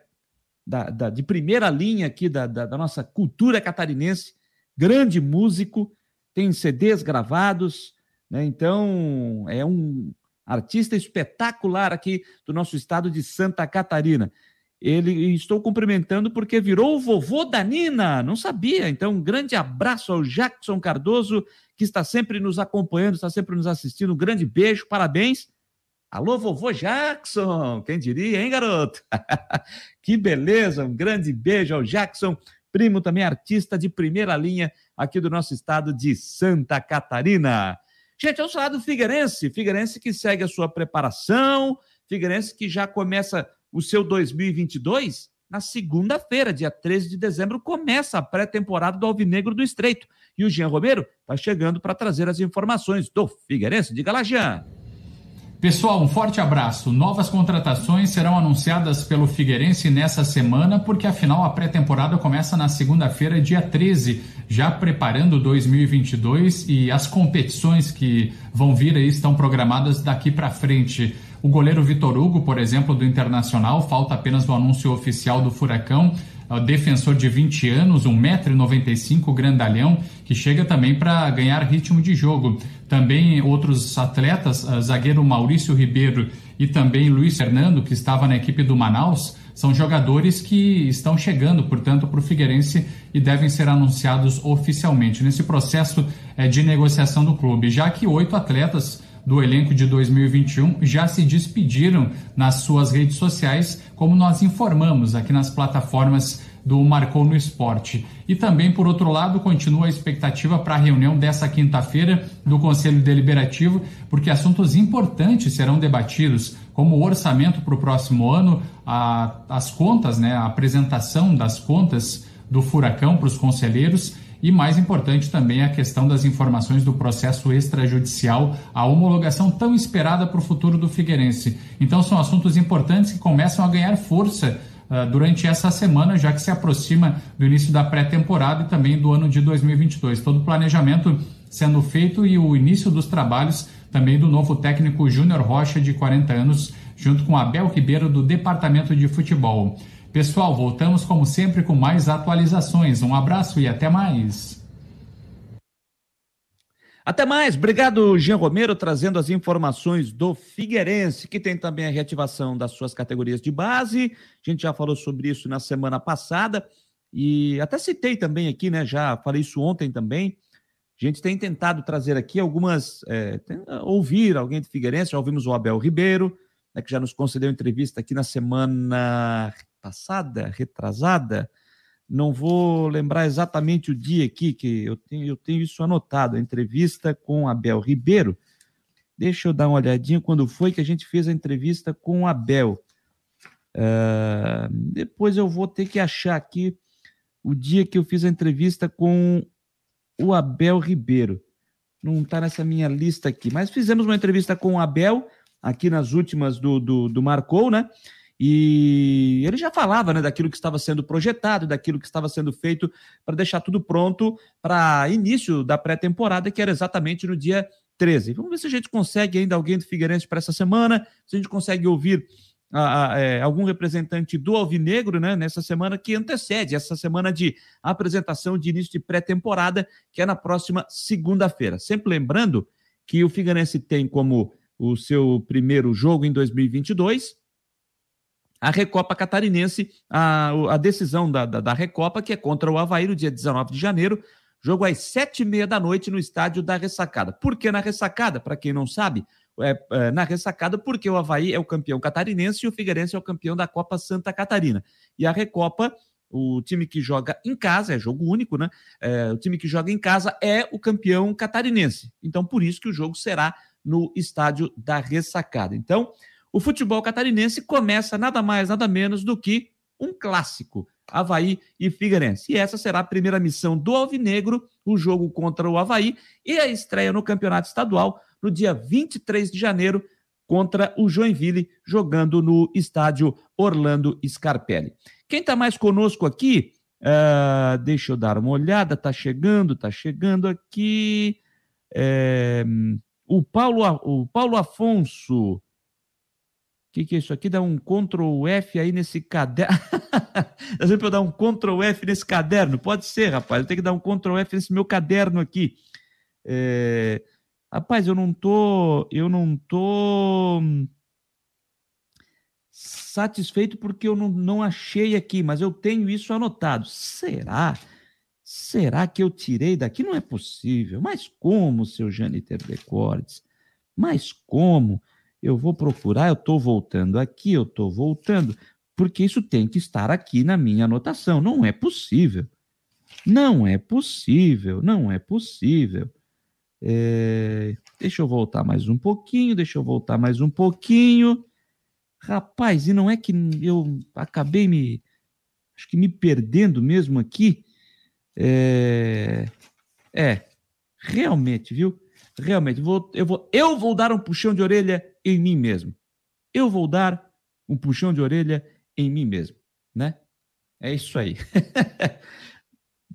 da, da de primeira linha aqui da, da, da nossa cultura catarinense, grande músico, tem CDs gravados, né? Então, é um artista espetacular aqui do nosso estado de Santa Catarina. Ele estou cumprimentando porque virou o vovô da Nina, não sabia. Então, um grande abraço ao Jackson Cardoso, que está sempre nos acompanhando, está sempre nos assistindo. Um grande beijo, parabéns. Alô, vovô Jackson, quem diria, hein, garoto? que beleza, um grande beijo ao Jackson, primo também artista de primeira linha aqui do nosso estado de Santa Catarina. Gente, vamos falar do Figueirense, Figueirense que segue a sua preparação, Figueirense que já começa o seu 2022, na segunda-feira, dia 13 de dezembro, começa a pré-temporada do Alvinegro do Estreito. E o Jean Romero está chegando para trazer as informações do Figueirense. Diga lá, Jean. Pessoal, um forte abraço. Novas contratações serão anunciadas pelo Figueirense nessa semana, porque afinal a pré-temporada começa na segunda-feira, dia 13, já preparando 2022 e as competições que vão vir aí estão programadas daqui para frente. O goleiro Vitor Hugo, por exemplo, do Internacional, falta apenas o anúncio oficial do Furacão. Defensor de 20 anos, 1,95m, grandalhão, que chega também para ganhar ritmo de jogo. Também outros atletas, zagueiro Maurício Ribeiro e também Luiz Fernando, que estava na equipe do Manaus, são jogadores que estão chegando, portanto, para o Figueirense e devem ser anunciados oficialmente. Nesse processo é, de negociação do clube, já que oito atletas do elenco de 2021 já se despediram nas suas redes sociais, como nós informamos aqui nas plataformas do Marcou no Esporte. E também, por outro lado, continua a expectativa para a reunião dessa quinta-feira do Conselho Deliberativo, porque assuntos importantes serão debatidos, como o orçamento para o próximo ano, a, as contas, né, a apresentação das contas do furacão para os conselheiros e mais importante também a questão das informações do processo extrajudicial, a homologação tão esperada para o futuro do Figueirense. Então são assuntos importantes que começam a ganhar força durante essa semana, já que se aproxima do início da pré-temporada e também do ano de 2022. Todo o planejamento sendo feito e o início dos trabalhos também do novo técnico Júnior Rocha, de 40 anos, junto com Abel Ribeiro, do Departamento de Futebol. Pessoal, voltamos como sempre com mais atualizações. Um abraço e até mais. Até mais, obrigado Jean Romero trazendo as informações do Figueirense, que tem também a reativação das suas categorias de base. A gente já falou sobre isso na semana passada e até citei também aqui, né? Já falei isso ontem também. A gente tem tentado trazer aqui algumas, é, ouvir alguém do Figueirense. Já ouvimos o Abel Ribeiro, né, que já nos concedeu entrevista aqui na semana passada, retrasada, não vou lembrar exatamente o dia aqui, que eu tenho, eu tenho isso anotado, a entrevista com Abel Ribeiro. Deixa eu dar uma olhadinha quando foi que a gente fez a entrevista com Abel. Uh, depois eu vou ter que achar aqui o dia que eu fiz a entrevista com o Abel Ribeiro. Não está nessa minha lista aqui, mas fizemos uma entrevista com o Abel aqui nas últimas do, do, do Marcou, né? E ele já falava né, daquilo que estava sendo projetado, daquilo que estava sendo feito para deixar tudo pronto para início da pré-temporada, que era exatamente no dia 13. Vamos ver se a gente consegue ainda alguém do Figueirense para essa semana, se a gente consegue ouvir a, a, é, algum representante do Alvinegro né, nessa semana que antecede essa semana de apresentação de início de pré-temporada, que é na próxima segunda-feira. Sempre lembrando que o Figueirense tem como o seu primeiro jogo em 2022 a Recopa Catarinense, a, a decisão da, da, da, Recopa, que é contra o Havaí no dia 19 de janeiro, jogo às sete e meia da noite no estádio da Ressacada. Por que na Ressacada? Para quem não sabe, é, é, na Ressacada, porque o Havaí é o campeão catarinense e o Figueirense é o campeão da Copa Santa Catarina. E a Recopa o time que joga em casa, é jogo único, né? É, o time que joga em casa é o campeão catarinense. Então, por isso que o jogo será no estádio da ressacada. Então, o futebol catarinense começa nada mais, nada menos do que um clássico. Havaí e Figueirense. E essa será a primeira missão do Alvinegro, o jogo contra o Havaí, e a estreia no Campeonato Estadual no dia 23 de janeiro contra o Joinville, jogando no estádio Orlando Scarpelli. Quem está mais conosco aqui, uh, deixa eu dar uma olhada, está chegando, está chegando aqui. É, o, Paulo, o Paulo Afonso. Que, que é isso aqui? Dá um Ctrl F aí nesse caderno. Dá sempre eu dar um Ctrl F nesse caderno? Pode ser, rapaz. Eu tenho que dar um Ctrl F nesse meu caderno aqui. É... Rapaz, eu não tô. Eu não tô satisfeito porque eu não, não achei aqui, mas eu tenho isso anotado. Será? Será que eu tirei daqui? Não é possível. Mas como, seu Janiter Decordes? Mas como? Eu vou procurar, eu estou voltando aqui, eu estou voltando, porque isso tem que estar aqui na minha anotação. Não é possível. Não é possível, não é possível. É... Deixa eu voltar mais um pouquinho, deixa eu voltar mais um pouquinho. Rapaz, e não é que eu acabei me. Acho que me perdendo mesmo aqui. É, é realmente, viu? Realmente, vou, eu, vou, eu vou dar um puxão de orelha em mim mesmo. Eu vou dar um puxão de orelha em mim mesmo, né? É isso aí.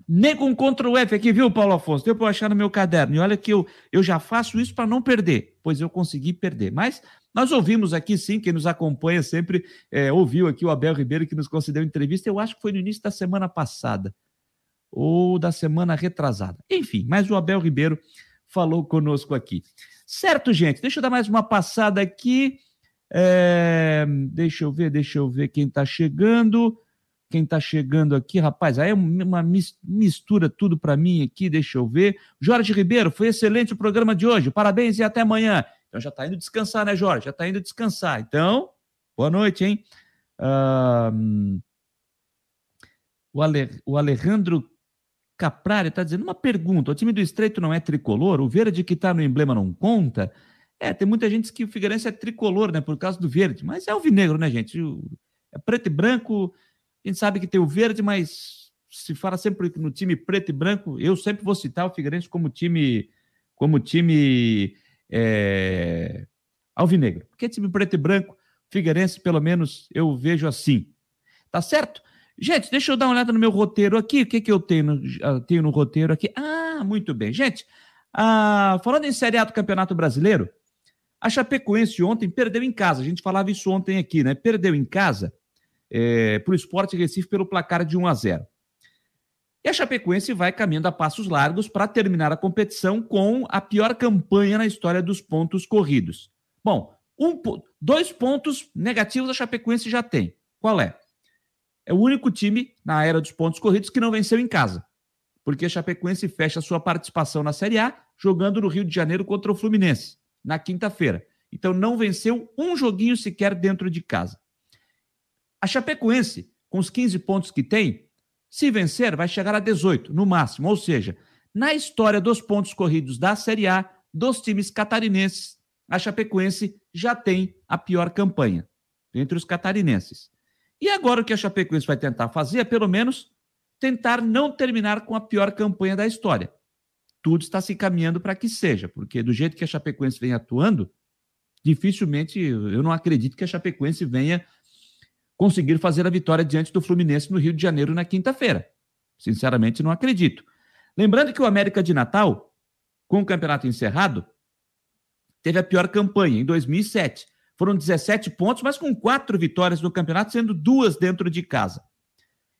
Nem com Ctrl F aqui, viu, Paulo Afonso? Deu para achar no meu caderno. E olha que eu, eu já faço isso para não perder, pois eu consegui perder. Mas nós ouvimos aqui, sim, quem nos acompanha sempre é, ouviu aqui o Abel Ribeiro que nos concedeu entrevista. Eu acho que foi no início da semana passada ou da semana retrasada. Enfim, mas o Abel Ribeiro falou conosco aqui. Certo, gente? Deixa eu dar mais uma passada aqui. É, deixa eu ver, deixa eu ver quem está chegando. Quem está chegando aqui, rapaz, aí é uma mistura tudo para mim aqui, deixa eu ver. Jorge Ribeiro, foi excelente o programa de hoje. Parabéns e até amanhã. Então já está indo descansar, né, Jorge? Já está indo descansar. Então, boa noite, hein? O, Ale, o Alejandro Caprari está dizendo uma pergunta: o time do Estreito não é tricolor? O verde que está no emblema não conta? É, tem muita gente que o Figueirense é tricolor, né, por causa do verde, mas é alvinegro, né, gente? É preto e branco, a gente sabe que tem o verde, mas se fala sempre no time preto e branco, eu sempre vou citar o Figueirense como time, como time é, alvinegro. Porque time preto e branco, Figueirense, pelo menos, eu vejo assim. Tá certo? Gente, deixa eu dar uma olhada no meu roteiro aqui. O que, que eu tenho no, ah, tenho no roteiro aqui? Ah, muito bem. Gente, ah, falando em Série A do Campeonato Brasileiro, a Chapecoense ontem perdeu em casa. A gente falava isso ontem aqui, né? Perdeu em casa é, para o Esporte Recife pelo placar de 1 a 0. E a Chapecoense vai caminhando a passos largos para terminar a competição com a pior campanha na história dos pontos corridos. Bom, um, dois pontos negativos a Chapecoense já tem. Qual é? É o único time na era dos pontos corridos que não venceu em casa. Porque a Chapecoense fecha sua participação na Série A jogando no Rio de Janeiro contra o Fluminense, na quinta-feira. Então não venceu um joguinho sequer dentro de casa. A Chapecoense, com os 15 pontos que tem, se vencer, vai chegar a 18, no máximo. Ou seja, na história dos pontos corridos da Série A, dos times catarinenses, a Chapecoense já tem a pior campanha entre os catarinenses. E agora o que a Chapecoense vai tentar fazer é, pelo menos, tentar não terminar com a pior campanha da história. Tudo está se encaminhando para que seja, porque do jeito que a Chapecoense vem atuando, dificilmente eu não acredito que a Chapecoense venha conseguir fazer a vitória diante do Fluminense no Rio de Janeiro na quinta-feira. Sinceramente, não acredito. Lembrando que o América de Natal, com o campeonato encerrado, teve a pior campanha em 2007. Foram 17 pontos, mas com quatro vitórias no campeonato, sendo duas dentro de casa.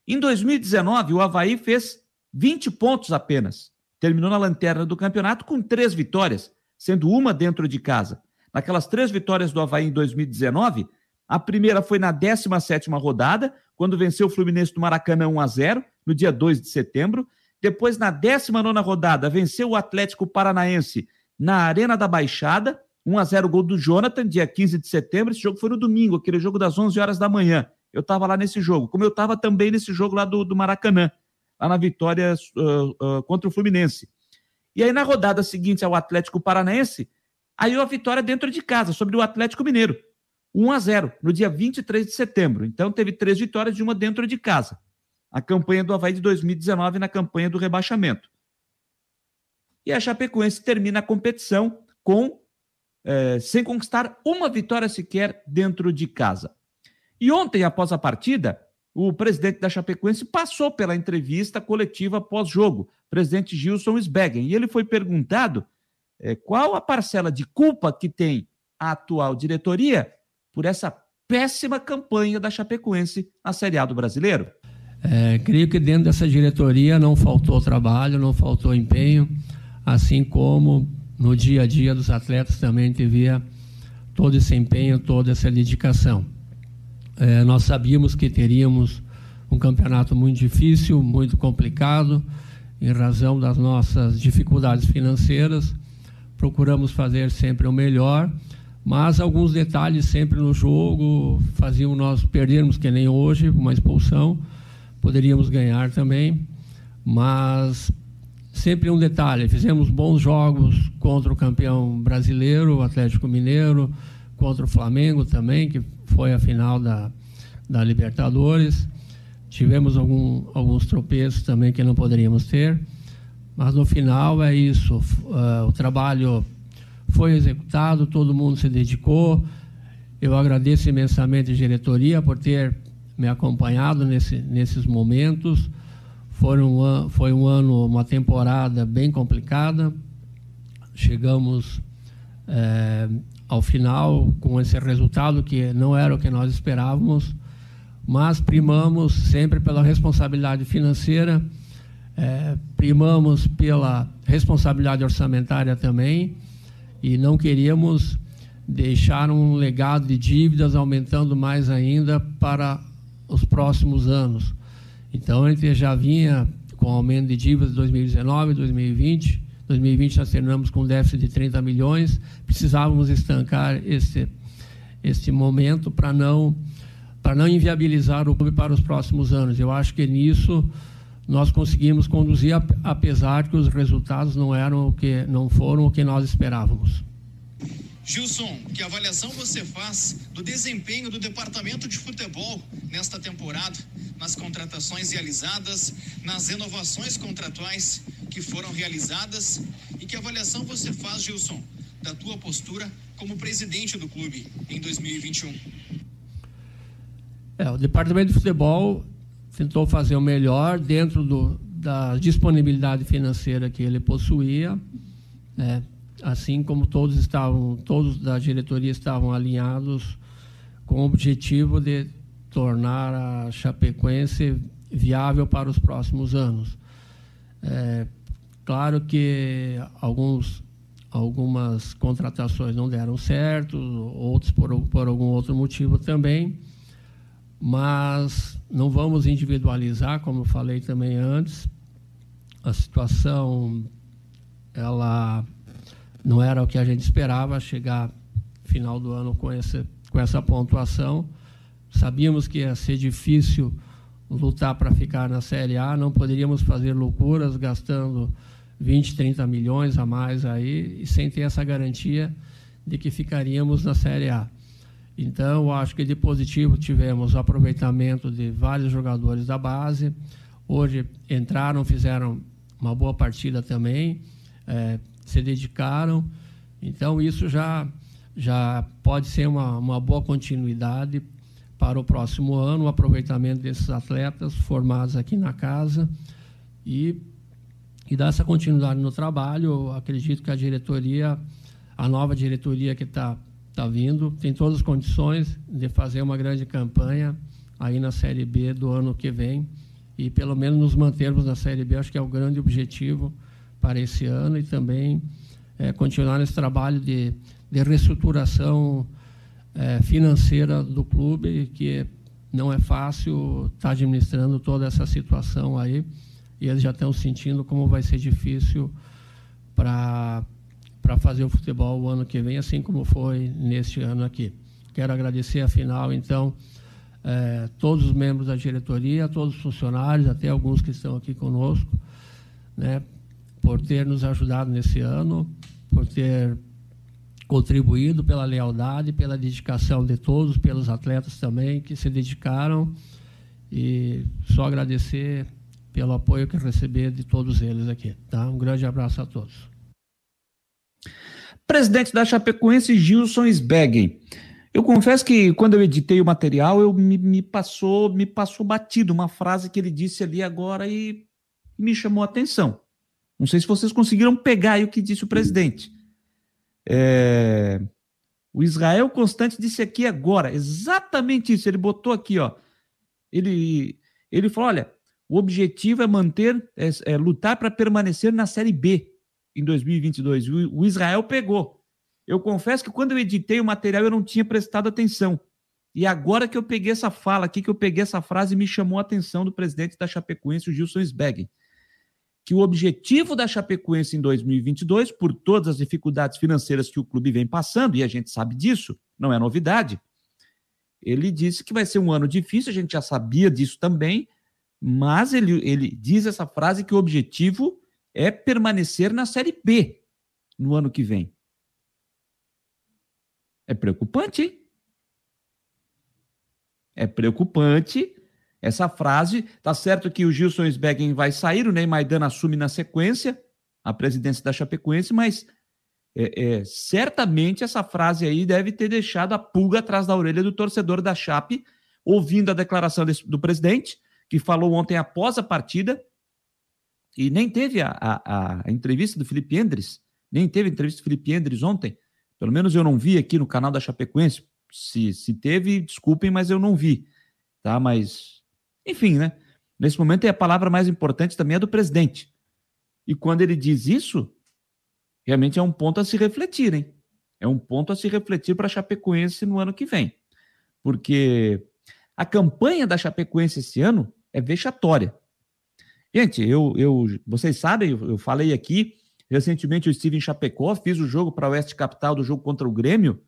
Em 2019, o Havaí fez 20 pontos apenas. Terminou na lanterna do campeonato com três vitórias, sendo uma dentro de casa. Naquelas três vitórias do Havaí em 2019, a primeira foi na 17ª rodada, quando venceu o Fluminense do Maracanã 1 a 0, no dia 2 de setembro. Depois, na 19ª rodada, venceu o Atlético Paranaense na Arena da Baixada, 1 a 0 gol do Jonathan, dia 15 de setembro. Esse jogo foi no domingo, aquele jogo das 11 horas da manhã. eu estava lá nesse jogo, como eu estava também nesse jogo lá do, do Maracanã, lá na vitória uh, uh, contra o Fluminense. E aí, na rodada seguinte ao Atlético Paranaense, aí a vitória dentro de casa, sobre o Atlético Mineiro. 1 a 0 no dia 23 de setembro. Então, teve três vitórias e uma dentro de casa. A campanha do Havaí de 2019 na campanha do rebaixamento. E a Chapecoense termina a competição com é, sem conquistar uma vitória sequer dentro de casa. E ontem, após a partida, o presidente da Chapecoense passou pela entrevista coletiva pós-jogo, presidente Gilson Sbeggen, e ele foi perguntado é, qual a parcela de culpa que tem a atual diretoria por essa péssima campanha da Chapecoense na Série A do Brasileiro. É, creio que dentro dessa diretoria não faltou trabalho, não faltou empenho, assim como no dia a dia dos atletas também a gente via todo esse empenho, toda essa dedicação. É, nós sabíamos que teríamos um campeonato muito difícil, muito complicado, em razão das nossas dificuldades financeiras. Procuramos fazer sempre o melhor, mas alguns detalhes sempre no jogo faziam nós perdermos, que nem hoje, uma expulsão. Poderíamos ganhar também, mas sempre um detalhe: fizemos bons jogos contra o campeão brasileiro, o Atlético Mineiro, contra o Flamengo também, que foi a final da, da Libertadores. Tivemos algum, alguns tropeços também que não poderíamos ter, mas no final é isso. Uh, o trabalho foi executado, todo mundo se dedicou. Eu agradeço imensamente a diretoria por ter me acompanhado nesse, nesses momentos. Foi um, foi um ano, uma temporada bem complicada. Chegamos é, ao final com esse resultado que não era o que nós esperávamos, mas primamos sempre pela responsabilidade financeira, é, primamos pela responsabilidade orçamentária também e não queríamos deixar um legado de dívidas aumentando mais ainda para os próximos anos. Então, gente já vinha com aumento de dívidas 2019, 2020. 2020 nós terminamos com um déficit de 30 milhões. Precisávamos estancar esse, esse momento para não, para não inviabilizar o clube para os próximos anos. Eu acho que nisso nós conseguimos conduzir, apesar que os resultados não eram o que não foram o que nós esperávamos. Gilson, que avaliação você faz do desempenho do departamento de futebol nesta temporada, nas contratações realizadas, nas renovações contratuais que foram realizadas e que avaliação você faz, Gilson, da tua postura como presidente do clube em 2021? É, o departamento de futebol tentou fazer o melhor dentro do, da disponibilidade financeira que ele possuía, né? Assim como todos estavam, todos da diretoria estavam alinhados com o objetivo de tornar a Chapecoense viável para os próximos anos. É, claro que alguns, algumas contratações não deram certo, outros por, por algum outro motivo também, mas não vamos individualizar, como eu falei também antes. A situação ela não era o que a gente esperava chegar final do ano com essa com essa pontuação. Sabíamos que ia ser difícil lutar para ficar na Série A, não poderíamos fazer loucuras gastando 20, 30 milhões a mais aí e sem ter essa garantia de que ficaríamos na Série A. Então, acho que de positivo tivemos o aproveitamento de vários jogadores da base. Hoje entraram, fizeram uma boa partida também, é, se dedicaram. Então, isso já, já pode ser uma, uma boa continuidade para o próximo ano, o aproveitamento desses atletas formados aqui na casa e, e dar essa continuidade no trabalho. Eu acredito que a diretoria, a nova diretoria que está está vindo, tem todas as condições de fazer uma grande campanha aí na Série B do ano que vem e pelo menos nos mantermos na Série B, acho que é o grande objetivo para esse ano e também é, continuar nesse trabalho de, de reestruturação é, financeira do clube, que não é fácil estar tá administrando toda essa situação aí e eles já estão sentindo como vai ser difícil para fazer o futebol o ano que vem, assim como foi neste ano aqui. Quero agradecer, afinal, então, é, todos os membros da diretoria, todos os funcionários, até alguns que estão aqui conosco, né, por ter nos ajudado nesse ano, por ter contribuído pela lealdade, pela dedicação de todos, pelos atletas também que se dedicaram e só agradecer pelo apoio que receber de todos eles aqui. Tá? Um grande abraço a todos. Presidente da Chapecoense, Gilson Sbeggen. Eu confesso que quando eu editei o material, eu me, me, passou me passou batido uma frase que ele disse ali agora e me chamou a atenção. Não sei se vocês conseguiram pegar aí o que disse o presidente. É... O Israel Constante disse aqui agora, exatamente isso. Ele botou aqui, ó. Ele, ele falou: olha, o objetivo é manter, é, é lutar para permanecer na Série B em 2022. O, o Israel pegou. Eu confesso que quando eu editei o material eu não tinha prestado atenção. E agora que eu peguei essa fala aqui, que eu peguei essa frase, me chamou a atenção do presidente da Chapecoense, o Gilson Sbeg, que o objetivo da Chapecoense em 2022, por todas as dificuldades financeiras que o clube vem passando, e a gente sabe disso, não é novidade, ele disse que vai ser um ano difícil, a gente já sabia disso também, mas ele, ele diz essa frase que o objetivo é permanecer na Série B no ano que vem. É preocupante, hein? É preocupante essa frase. Tá certo que o Gilson Sbeggen vai sair, o Ney Maidana assume na sequência a presidência da Chapecoense, mas é, é, certamente essa frase aí deve ter deixado a pulga atrás da orelha do torcedor da Chape, ouvindo a declaração desse, do presidente, que falou ontem após a partida, e nem teve a, a, a entrevista do Felipe Endres, nem teve entrevista do Felipe Endres ontem, pelo menos eu não vi aqui no canal da Chapecoense. Se, se teve, desculpem, mas eu não vi. Tá? Mas, enfim, né? Nesse momento, a palavra mais importante também é do presidente. E quando ele diz isso, realmente é um ponto a se refletir, hein? É um ponto a se refletir para a Chapecoense no ano que vem. Porque a campanha da Chapecoense esse ano é vexatória. Gente, eu, eu vocês sabem, eu, eu falei aqui Recentemente eu estive em Chapecó, fiz o jogo para o Oeste Capital do jogo contra o Grêmio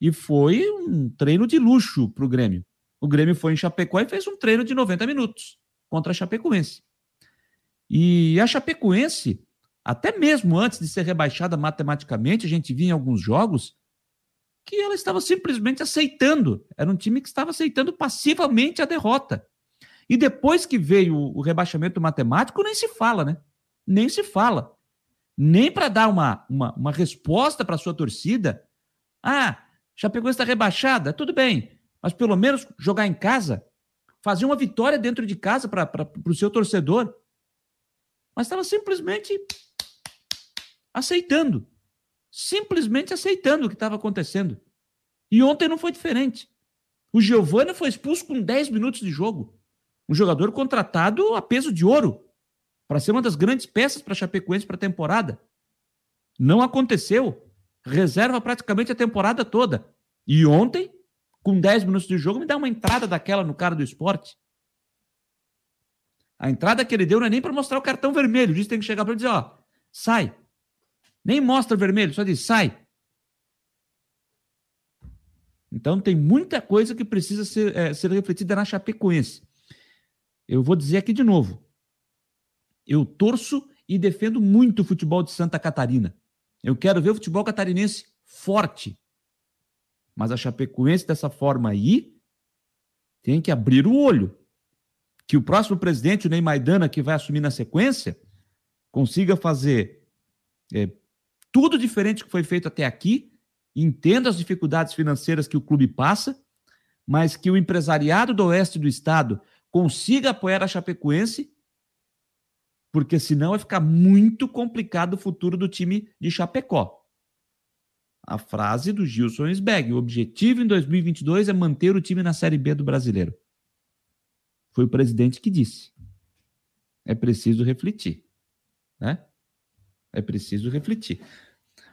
e foi um treino de luxo para o Grêmio. O Grêmio foi em Chapecó e fez um treino de 90 minutos contra a Chapecoense. E a Chapecoense, até mesmo antes de ser rebaixada matematicamente, a gente via em alguns jogos que ela estava simplesmente aceitando. Era um time que estava aceitando passivamente a derrota. E depois que veio o rebaixamento matemático, nem se fala, né? Nem se fala nem para dar uma, uma, uma resposta para sua torcida. Ah, Chapecoense está rebaixada, tudo bem, mas pelo menos jogar em casa, fazer uma vitória dentro de casa para o seu torcedor. Mas estava simplesmente aceitando. Simplesmente aceitando o que estava acontecendo. E ontem não foi diferente. O Giovanni foi expulso com 10 minutos de jogo. Um jogador contratado a peso de ouro para ser uma das grandes peças para Chapecoense para a temporada. Não aconteceu. Reserva praticamente a temporada toda. E ontem, com 10 minutos de jogo, me dá uma entrada daquela no cara do esporte. A entrada que ele deu não é nem para mostrar o cartão vermelho. O juiz tem que chegar para dizer, ó, sai. Nem mostra vermelho, só diz, sai. Então tem muita coisa que precisa ser, é, ser refletida na Chapecoense. Eu vou dizer aqui de novo. Eu torço e defendo muito o futebol de Santa Catarina. Eu quero ver o futebol catarinense forte. Mas a Chapecoense, dessa forma aí, tem que abrir o olho. Que o próximo presidente, o Ney Maidana, que vai assumir na sequência, consiga fazer é, tudo diferente que foi feito até aqui, entenda as dificuldades financeiras que o clube passa, mas que o empresariado do oeste do estado consiga apoiar a Chapecoense porque senão vai ficar muito complicado o futuro do time de Chapecó. A frase do Gilson Sbeg, o objetivo em 2022 é manter o time na Série B do Brasileiro. Foi o presidente que disse. É preciso refletir, né? É preciso refletir.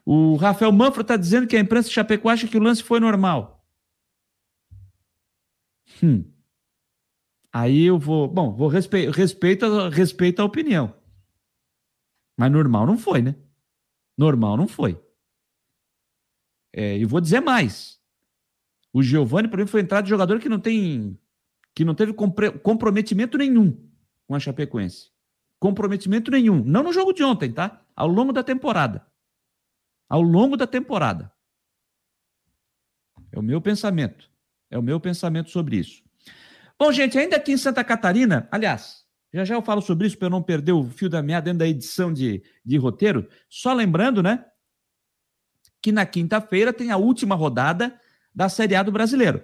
O Rafael Manfro está dizendo que a imprensa de Chapecó acha que o lance foi normal. Hum. Aí eu vou. Bom, vou respe, respeito, respeito a opinião. Mas normal não foi, né? Normal não foi. É, e vou dizer mais. O Giovani, por exemplo, foi entrada de jogador que não tem que não teve comprometimento nenhum com a Chapecoense. Comprometimento nenhum. Não no jogo de ontem, tá? Ao longo da temporada. Ao longo da temporada. É o meu pensamento. É o meu pensamento sobre isso. Bom, gente, ainda aqui em Santa Catarina, aliás, já já eu falo sobre isso para eu não perder o fio da meada dentro da edição de, de roteiro. Só lembrando, né, que na quinta-feira tem a última rodada da Série A do Brasileiro.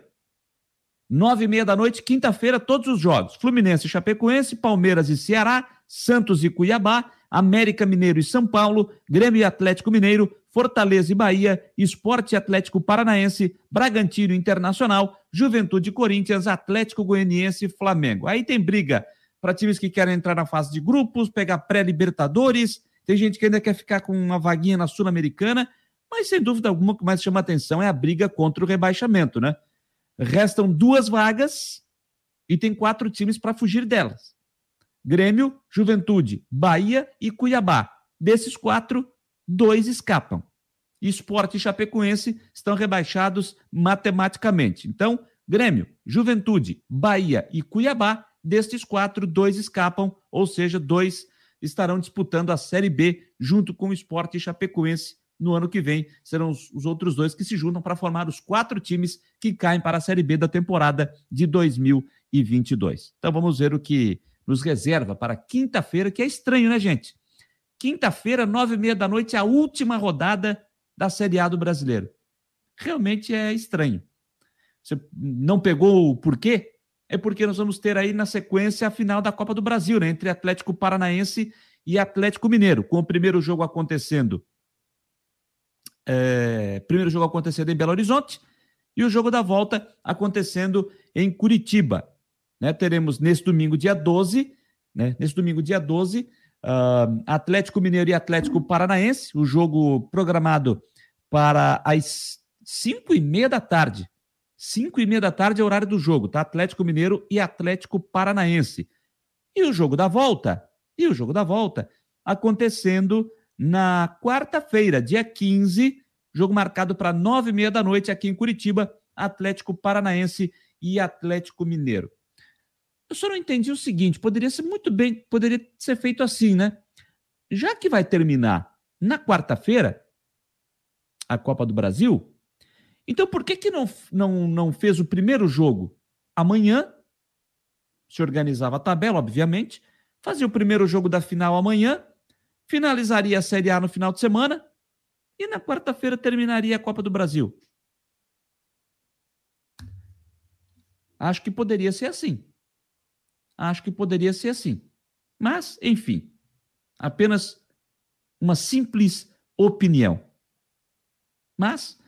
Nove e meia da noite, quinta-feira, todos os jogos. Fluminense e Chapecoense, Palmeiras e Ceará, Santos e Cuiabá, América Mineiro e São Paulo, Grêmio e Atlético Mineiro, Fortaleza e Bahia, Esporte Atlético Paranaense, Bragantino Internacional, Juventude Corinthians, Atlético Goianiense e Flamengo. Aí tem briga para times que querem entrar na fase de grupos, pegar pré-libertadores, tem gente que ainda quer ficar com uma vaguinha na Sul-Americana, mas sem dúvida alguma o que mais chama atenção é a briga contra o rebaixamento, né? Restam duas vagas e tem quatro times para fugir delas. Grêmio, Juventude, Bahia e Cuiabá. Desses quatro, dois escapam. Esporte e Chapecoense estão rebaixados matematicamente. Então, Grêmio, Juventude, Bahia e Cuiabá, destes quatro, dois escapam, ou seja, dois estarão disputando a Série B junto com o Esporte e Chapecoense no ano que vem. Serão os, os outros dois que se juntam para formar os quatro times que caem para a Série B da temporada de 2022. Então vamos ver o que nos reserva para quinta-feira, que é estranho, né, gente? Quinta-feira, nove e meia da noite, a última rodada da Série A do Brasileiro. Realmente é estranho. Você não pegou o porquê? É porque nós vamos ter aí na sequência a final da Copa do Brasil, né? Entre Atlético Paranaense e Atlético Mineiro, com o primeiro jogo acontecendo. É, primeiro jogo acontecendo em Belo Horizonte e o jogo da volta acontecendo em Curitiba. Né? Teremos nesse domingo, dia 12, né? Nesse domingo, dia 12, Uh, Atlético Mineiro e Atlético Paranaense, o jogo programado para as 5 e meia da tarde. 5 e meia da tarde é o horário do jogo, tá? Atlético Mineiro e Atlético Paranaense. E o jogo da volta? E o jogo da volta acontecendo na quarta-feira, dia 15, jogo marcado para 9 e meia da noite aqui em Curitiba, Atlético Paranaense e Atlético Mineiro. Eu só não entendi o seguinte: poderia ser muito bem, poderia ser feito assim, né? Já que vai terminar na quarta-feira a Copa do Brasil, então por que, que não, não, não fez o primeiro jogo amanhã? Se organizava a tabela, obviamente, fazia o primeiro jogo da final amanhã, finalizaria a Série A no final de semana e na quarta-feira terminaria a Copa do Brasil. Acho que poderia ser assim acho que poderia ser assim. Mas, enfim, apenas uma simples opinião. Mas,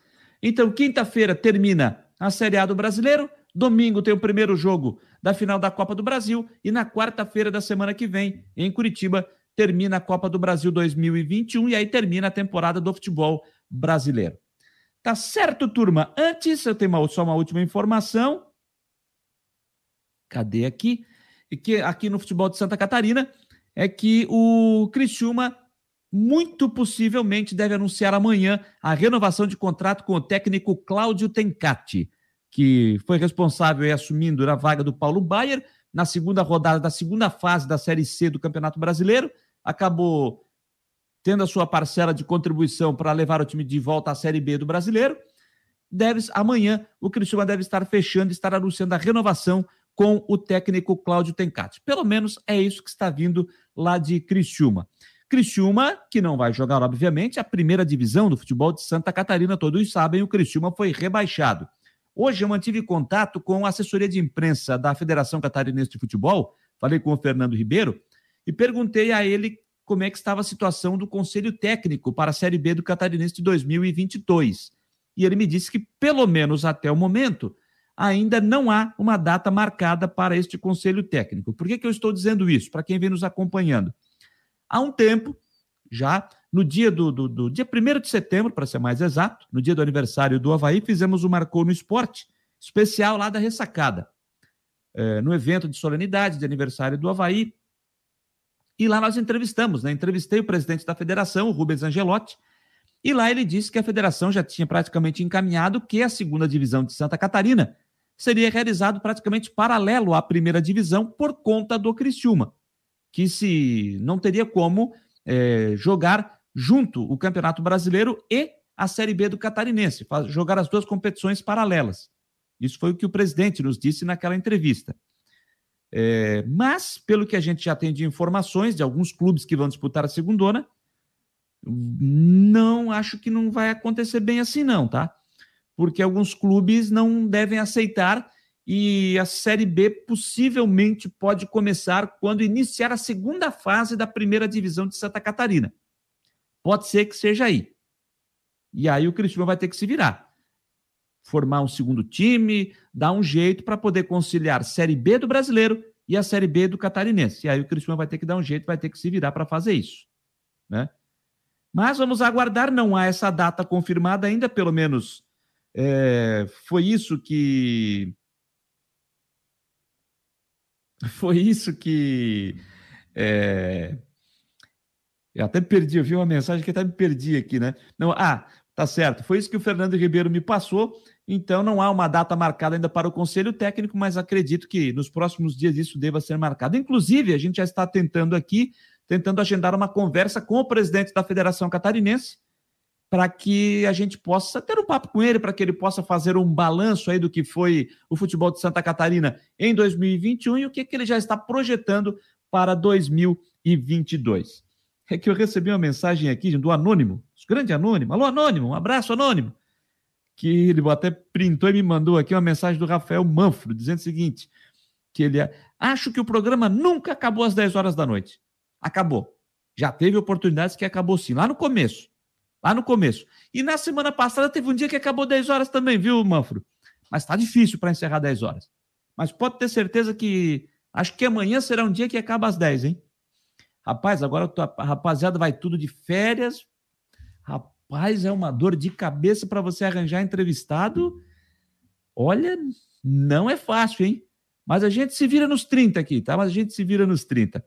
então, quinta-feira termina a Série A do Brasileiro, domingo tem o primeiro jogo da final da Copa do Brasil e na quarta-feira da semana que vem, em Curitiba, termina a Copa do Brasil 2021 e aí termina a temporada do futebol brasileiro. Tá certo, turma? Antes, eu tenho uma, só uma última informação. Cadê aqui? e que aqui no futebol de Santa Catarina é que o Criciúma muito possivelmente deve anunciar amanhã a renovação de contrato com o técnico Cláudio Tencati, que foi responsável e assumindo a vaga do Paulo Baier na segunda rodada da segunda fase da Série C do Campeonato Brasileiro, acabou tendo a sua parcela de contribuição para levar o time de volta à Série B do Brasileiro. Deve, amanhã o Criciúma deve estar fechando, estar anunciando a renovação com o técnico Cláudio Tencati. Pelo menos é isso que está vindo lá de Criciúma. Criciúma, que não vai jogar, obviamente, a primeira divisão do futebol de Santa Catarina, todos sabem, o Criciúma foi rebaixado. Hoje eu mantive contato com a assessoria de imprensa da Federação Catarinense de Futebol, falei com o Fernando Ribeiro, e perguntei a ele como é que estava a situação do Conselho Técnico para a Série B do Catarinense de 2022. E ele me disse que, pelo menos até o momento, ainda não há uma data marcada para este conselho técnico. Por que, que eu estou dizendo isso? Para quem vem nos acompanhando. Há um tempo, já no dia do, do, do dia 1 de setembro, para ser mais exato, no dia do aniversário do Havaí, fizemos o Marcou no Esporte, especial lá da Ressacada, é, no evento de solenidade de aniversário do Havaí. E lá nós entrevistamos, né? Entrevistei o presidente da federação, o Rubens Angelotti, e lá ele disse que a federação já tinha praticamente encaminhado que a segunda divisão de Santa Catarina seria realizado praticamente paralelo à primeira divisão por conta do Criciúma, que se não teria como é, jogar junto o Campeonato Brasileiro e a Série B do Catarinense, jogar as duas competições paralelas. Isso foi o que o presidente nos disse naquela entrevista. É, mas, pelo que a gente já tem de informações de alguns clubes que vão disputar a segundona, não acho que não vai acontecer bem assim, não, tá? Porque alguns clubes não devem aceitar e a Série B possivelmente pode começar quando iniciar a segunda fase da primeira divisão de Santa Catarina. Pode ser que seja aí. E aí o Cristiano vai ter que se virar. Formar um segundo time, dar um jeito para poder conciliar Série B do brasileiro e a Série B do catarinense. E aí o Cristiano vai ter que dar um jeito, vai ter que se virar para fazer isso. Né? Mas vamos aguardar, não há essa data confirmada ainda, pelo menos é, foi isso que. Foi isso que. É, eu até perdi, eu vi uma mensagem que até me perdi aqui, né? Não, ah, Tá certo. Foi isso que o Fernando Ribeiro me passou. Então, não há uma data marcada ainda para o Conselho Técnico, mas acredito que nos próximos dias isso deva ser marcado. Inclusive, a gente já está tentando aqui, tentando agendar uma conversa com o presidente da Federação Catarinense, para que a gente possa ter um papo com ele, para que ele possa fazer um balanço aí do que foi o futebol de Santa Catarina em 2021 e o que, que ele já está projetando para 2022 é que eu recebi uma mensagem aqui do Anônimo, grande Anônimo. Alô, Anônimo, um abraço, Anônimo. Que ele até printou e me mandou aqui uma mensagem do Rafael Manfro, dizendo o seguinte: que ele acho que o programa nunca acabou às 10 horas da noite. Acabou. Já teve oportunidades que acabou sim, lá no começo. Lá no começo. E na semana passada teve um dia que acabou 10 horas também, viu, Manfro? Mas está difícil para encerrar 10 horas. Mas pode ter certeza que acho que amanhã será um dia que acaba às 10, hein? Rapaz, agora a rapaziada vai tudo de férias. Rapaz, é uma dor de cabeça para você arranjar entrevistado. Olha, não é fácil, hein? Mas a gente se vira nos 30 aqui, tá? Mas a gente se vira nos 30.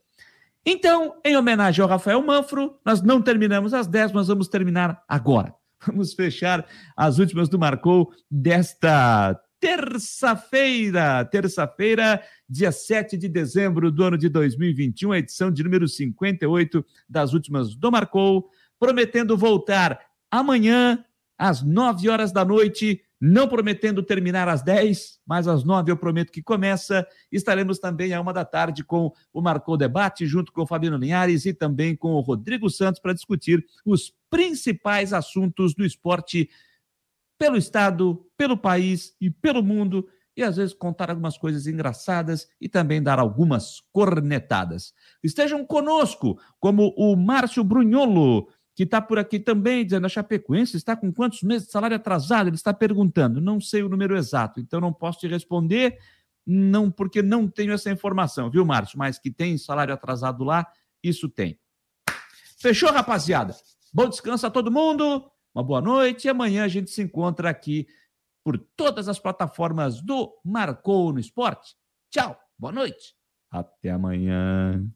Então, em homenagem ao Rafael Manfro, nós não terminamos às 10, nós vamos terminar agora. Vamos fechar as últimas do Marcou desta terça-feira, terça-feira, dia 7 de dezembro do ano de 2021, a edição de número 58 das últimas do Marcou, prometendo voltar amanhã às 9 horas da noite, não prometendo terminar às 10, mas às 9 eu prometo que começa. Estaremos também à uma da tarde com o Marcou Debate, junto com o Fabiano Linhares e também com o Rodrigo Santos para discutir os principais assuntos do esporte pelo Estado, pelo país e pelo mundo, e às vezes contar algumas coisas engraçadas e também dar algumas cornetadas. Estejam conosco, como o Márcio Brunholo, que está por aqui também, dizendo a Chapecoense está com quantos meses de salário atrasado? Ele está perguntando. Não sei o número exato, então não posso te responder, não porque não tenho essa informação, viu, Márcio? Mas que tem salário atrasado lá, isso tem. Fechou, rapaziada? Bom descanso a todo mundo. Uma boa noite e amanhã a gente se encontra aqui por todas as plataformas do Marcou no Esporte. Tchau, boa noite. Até amanhã.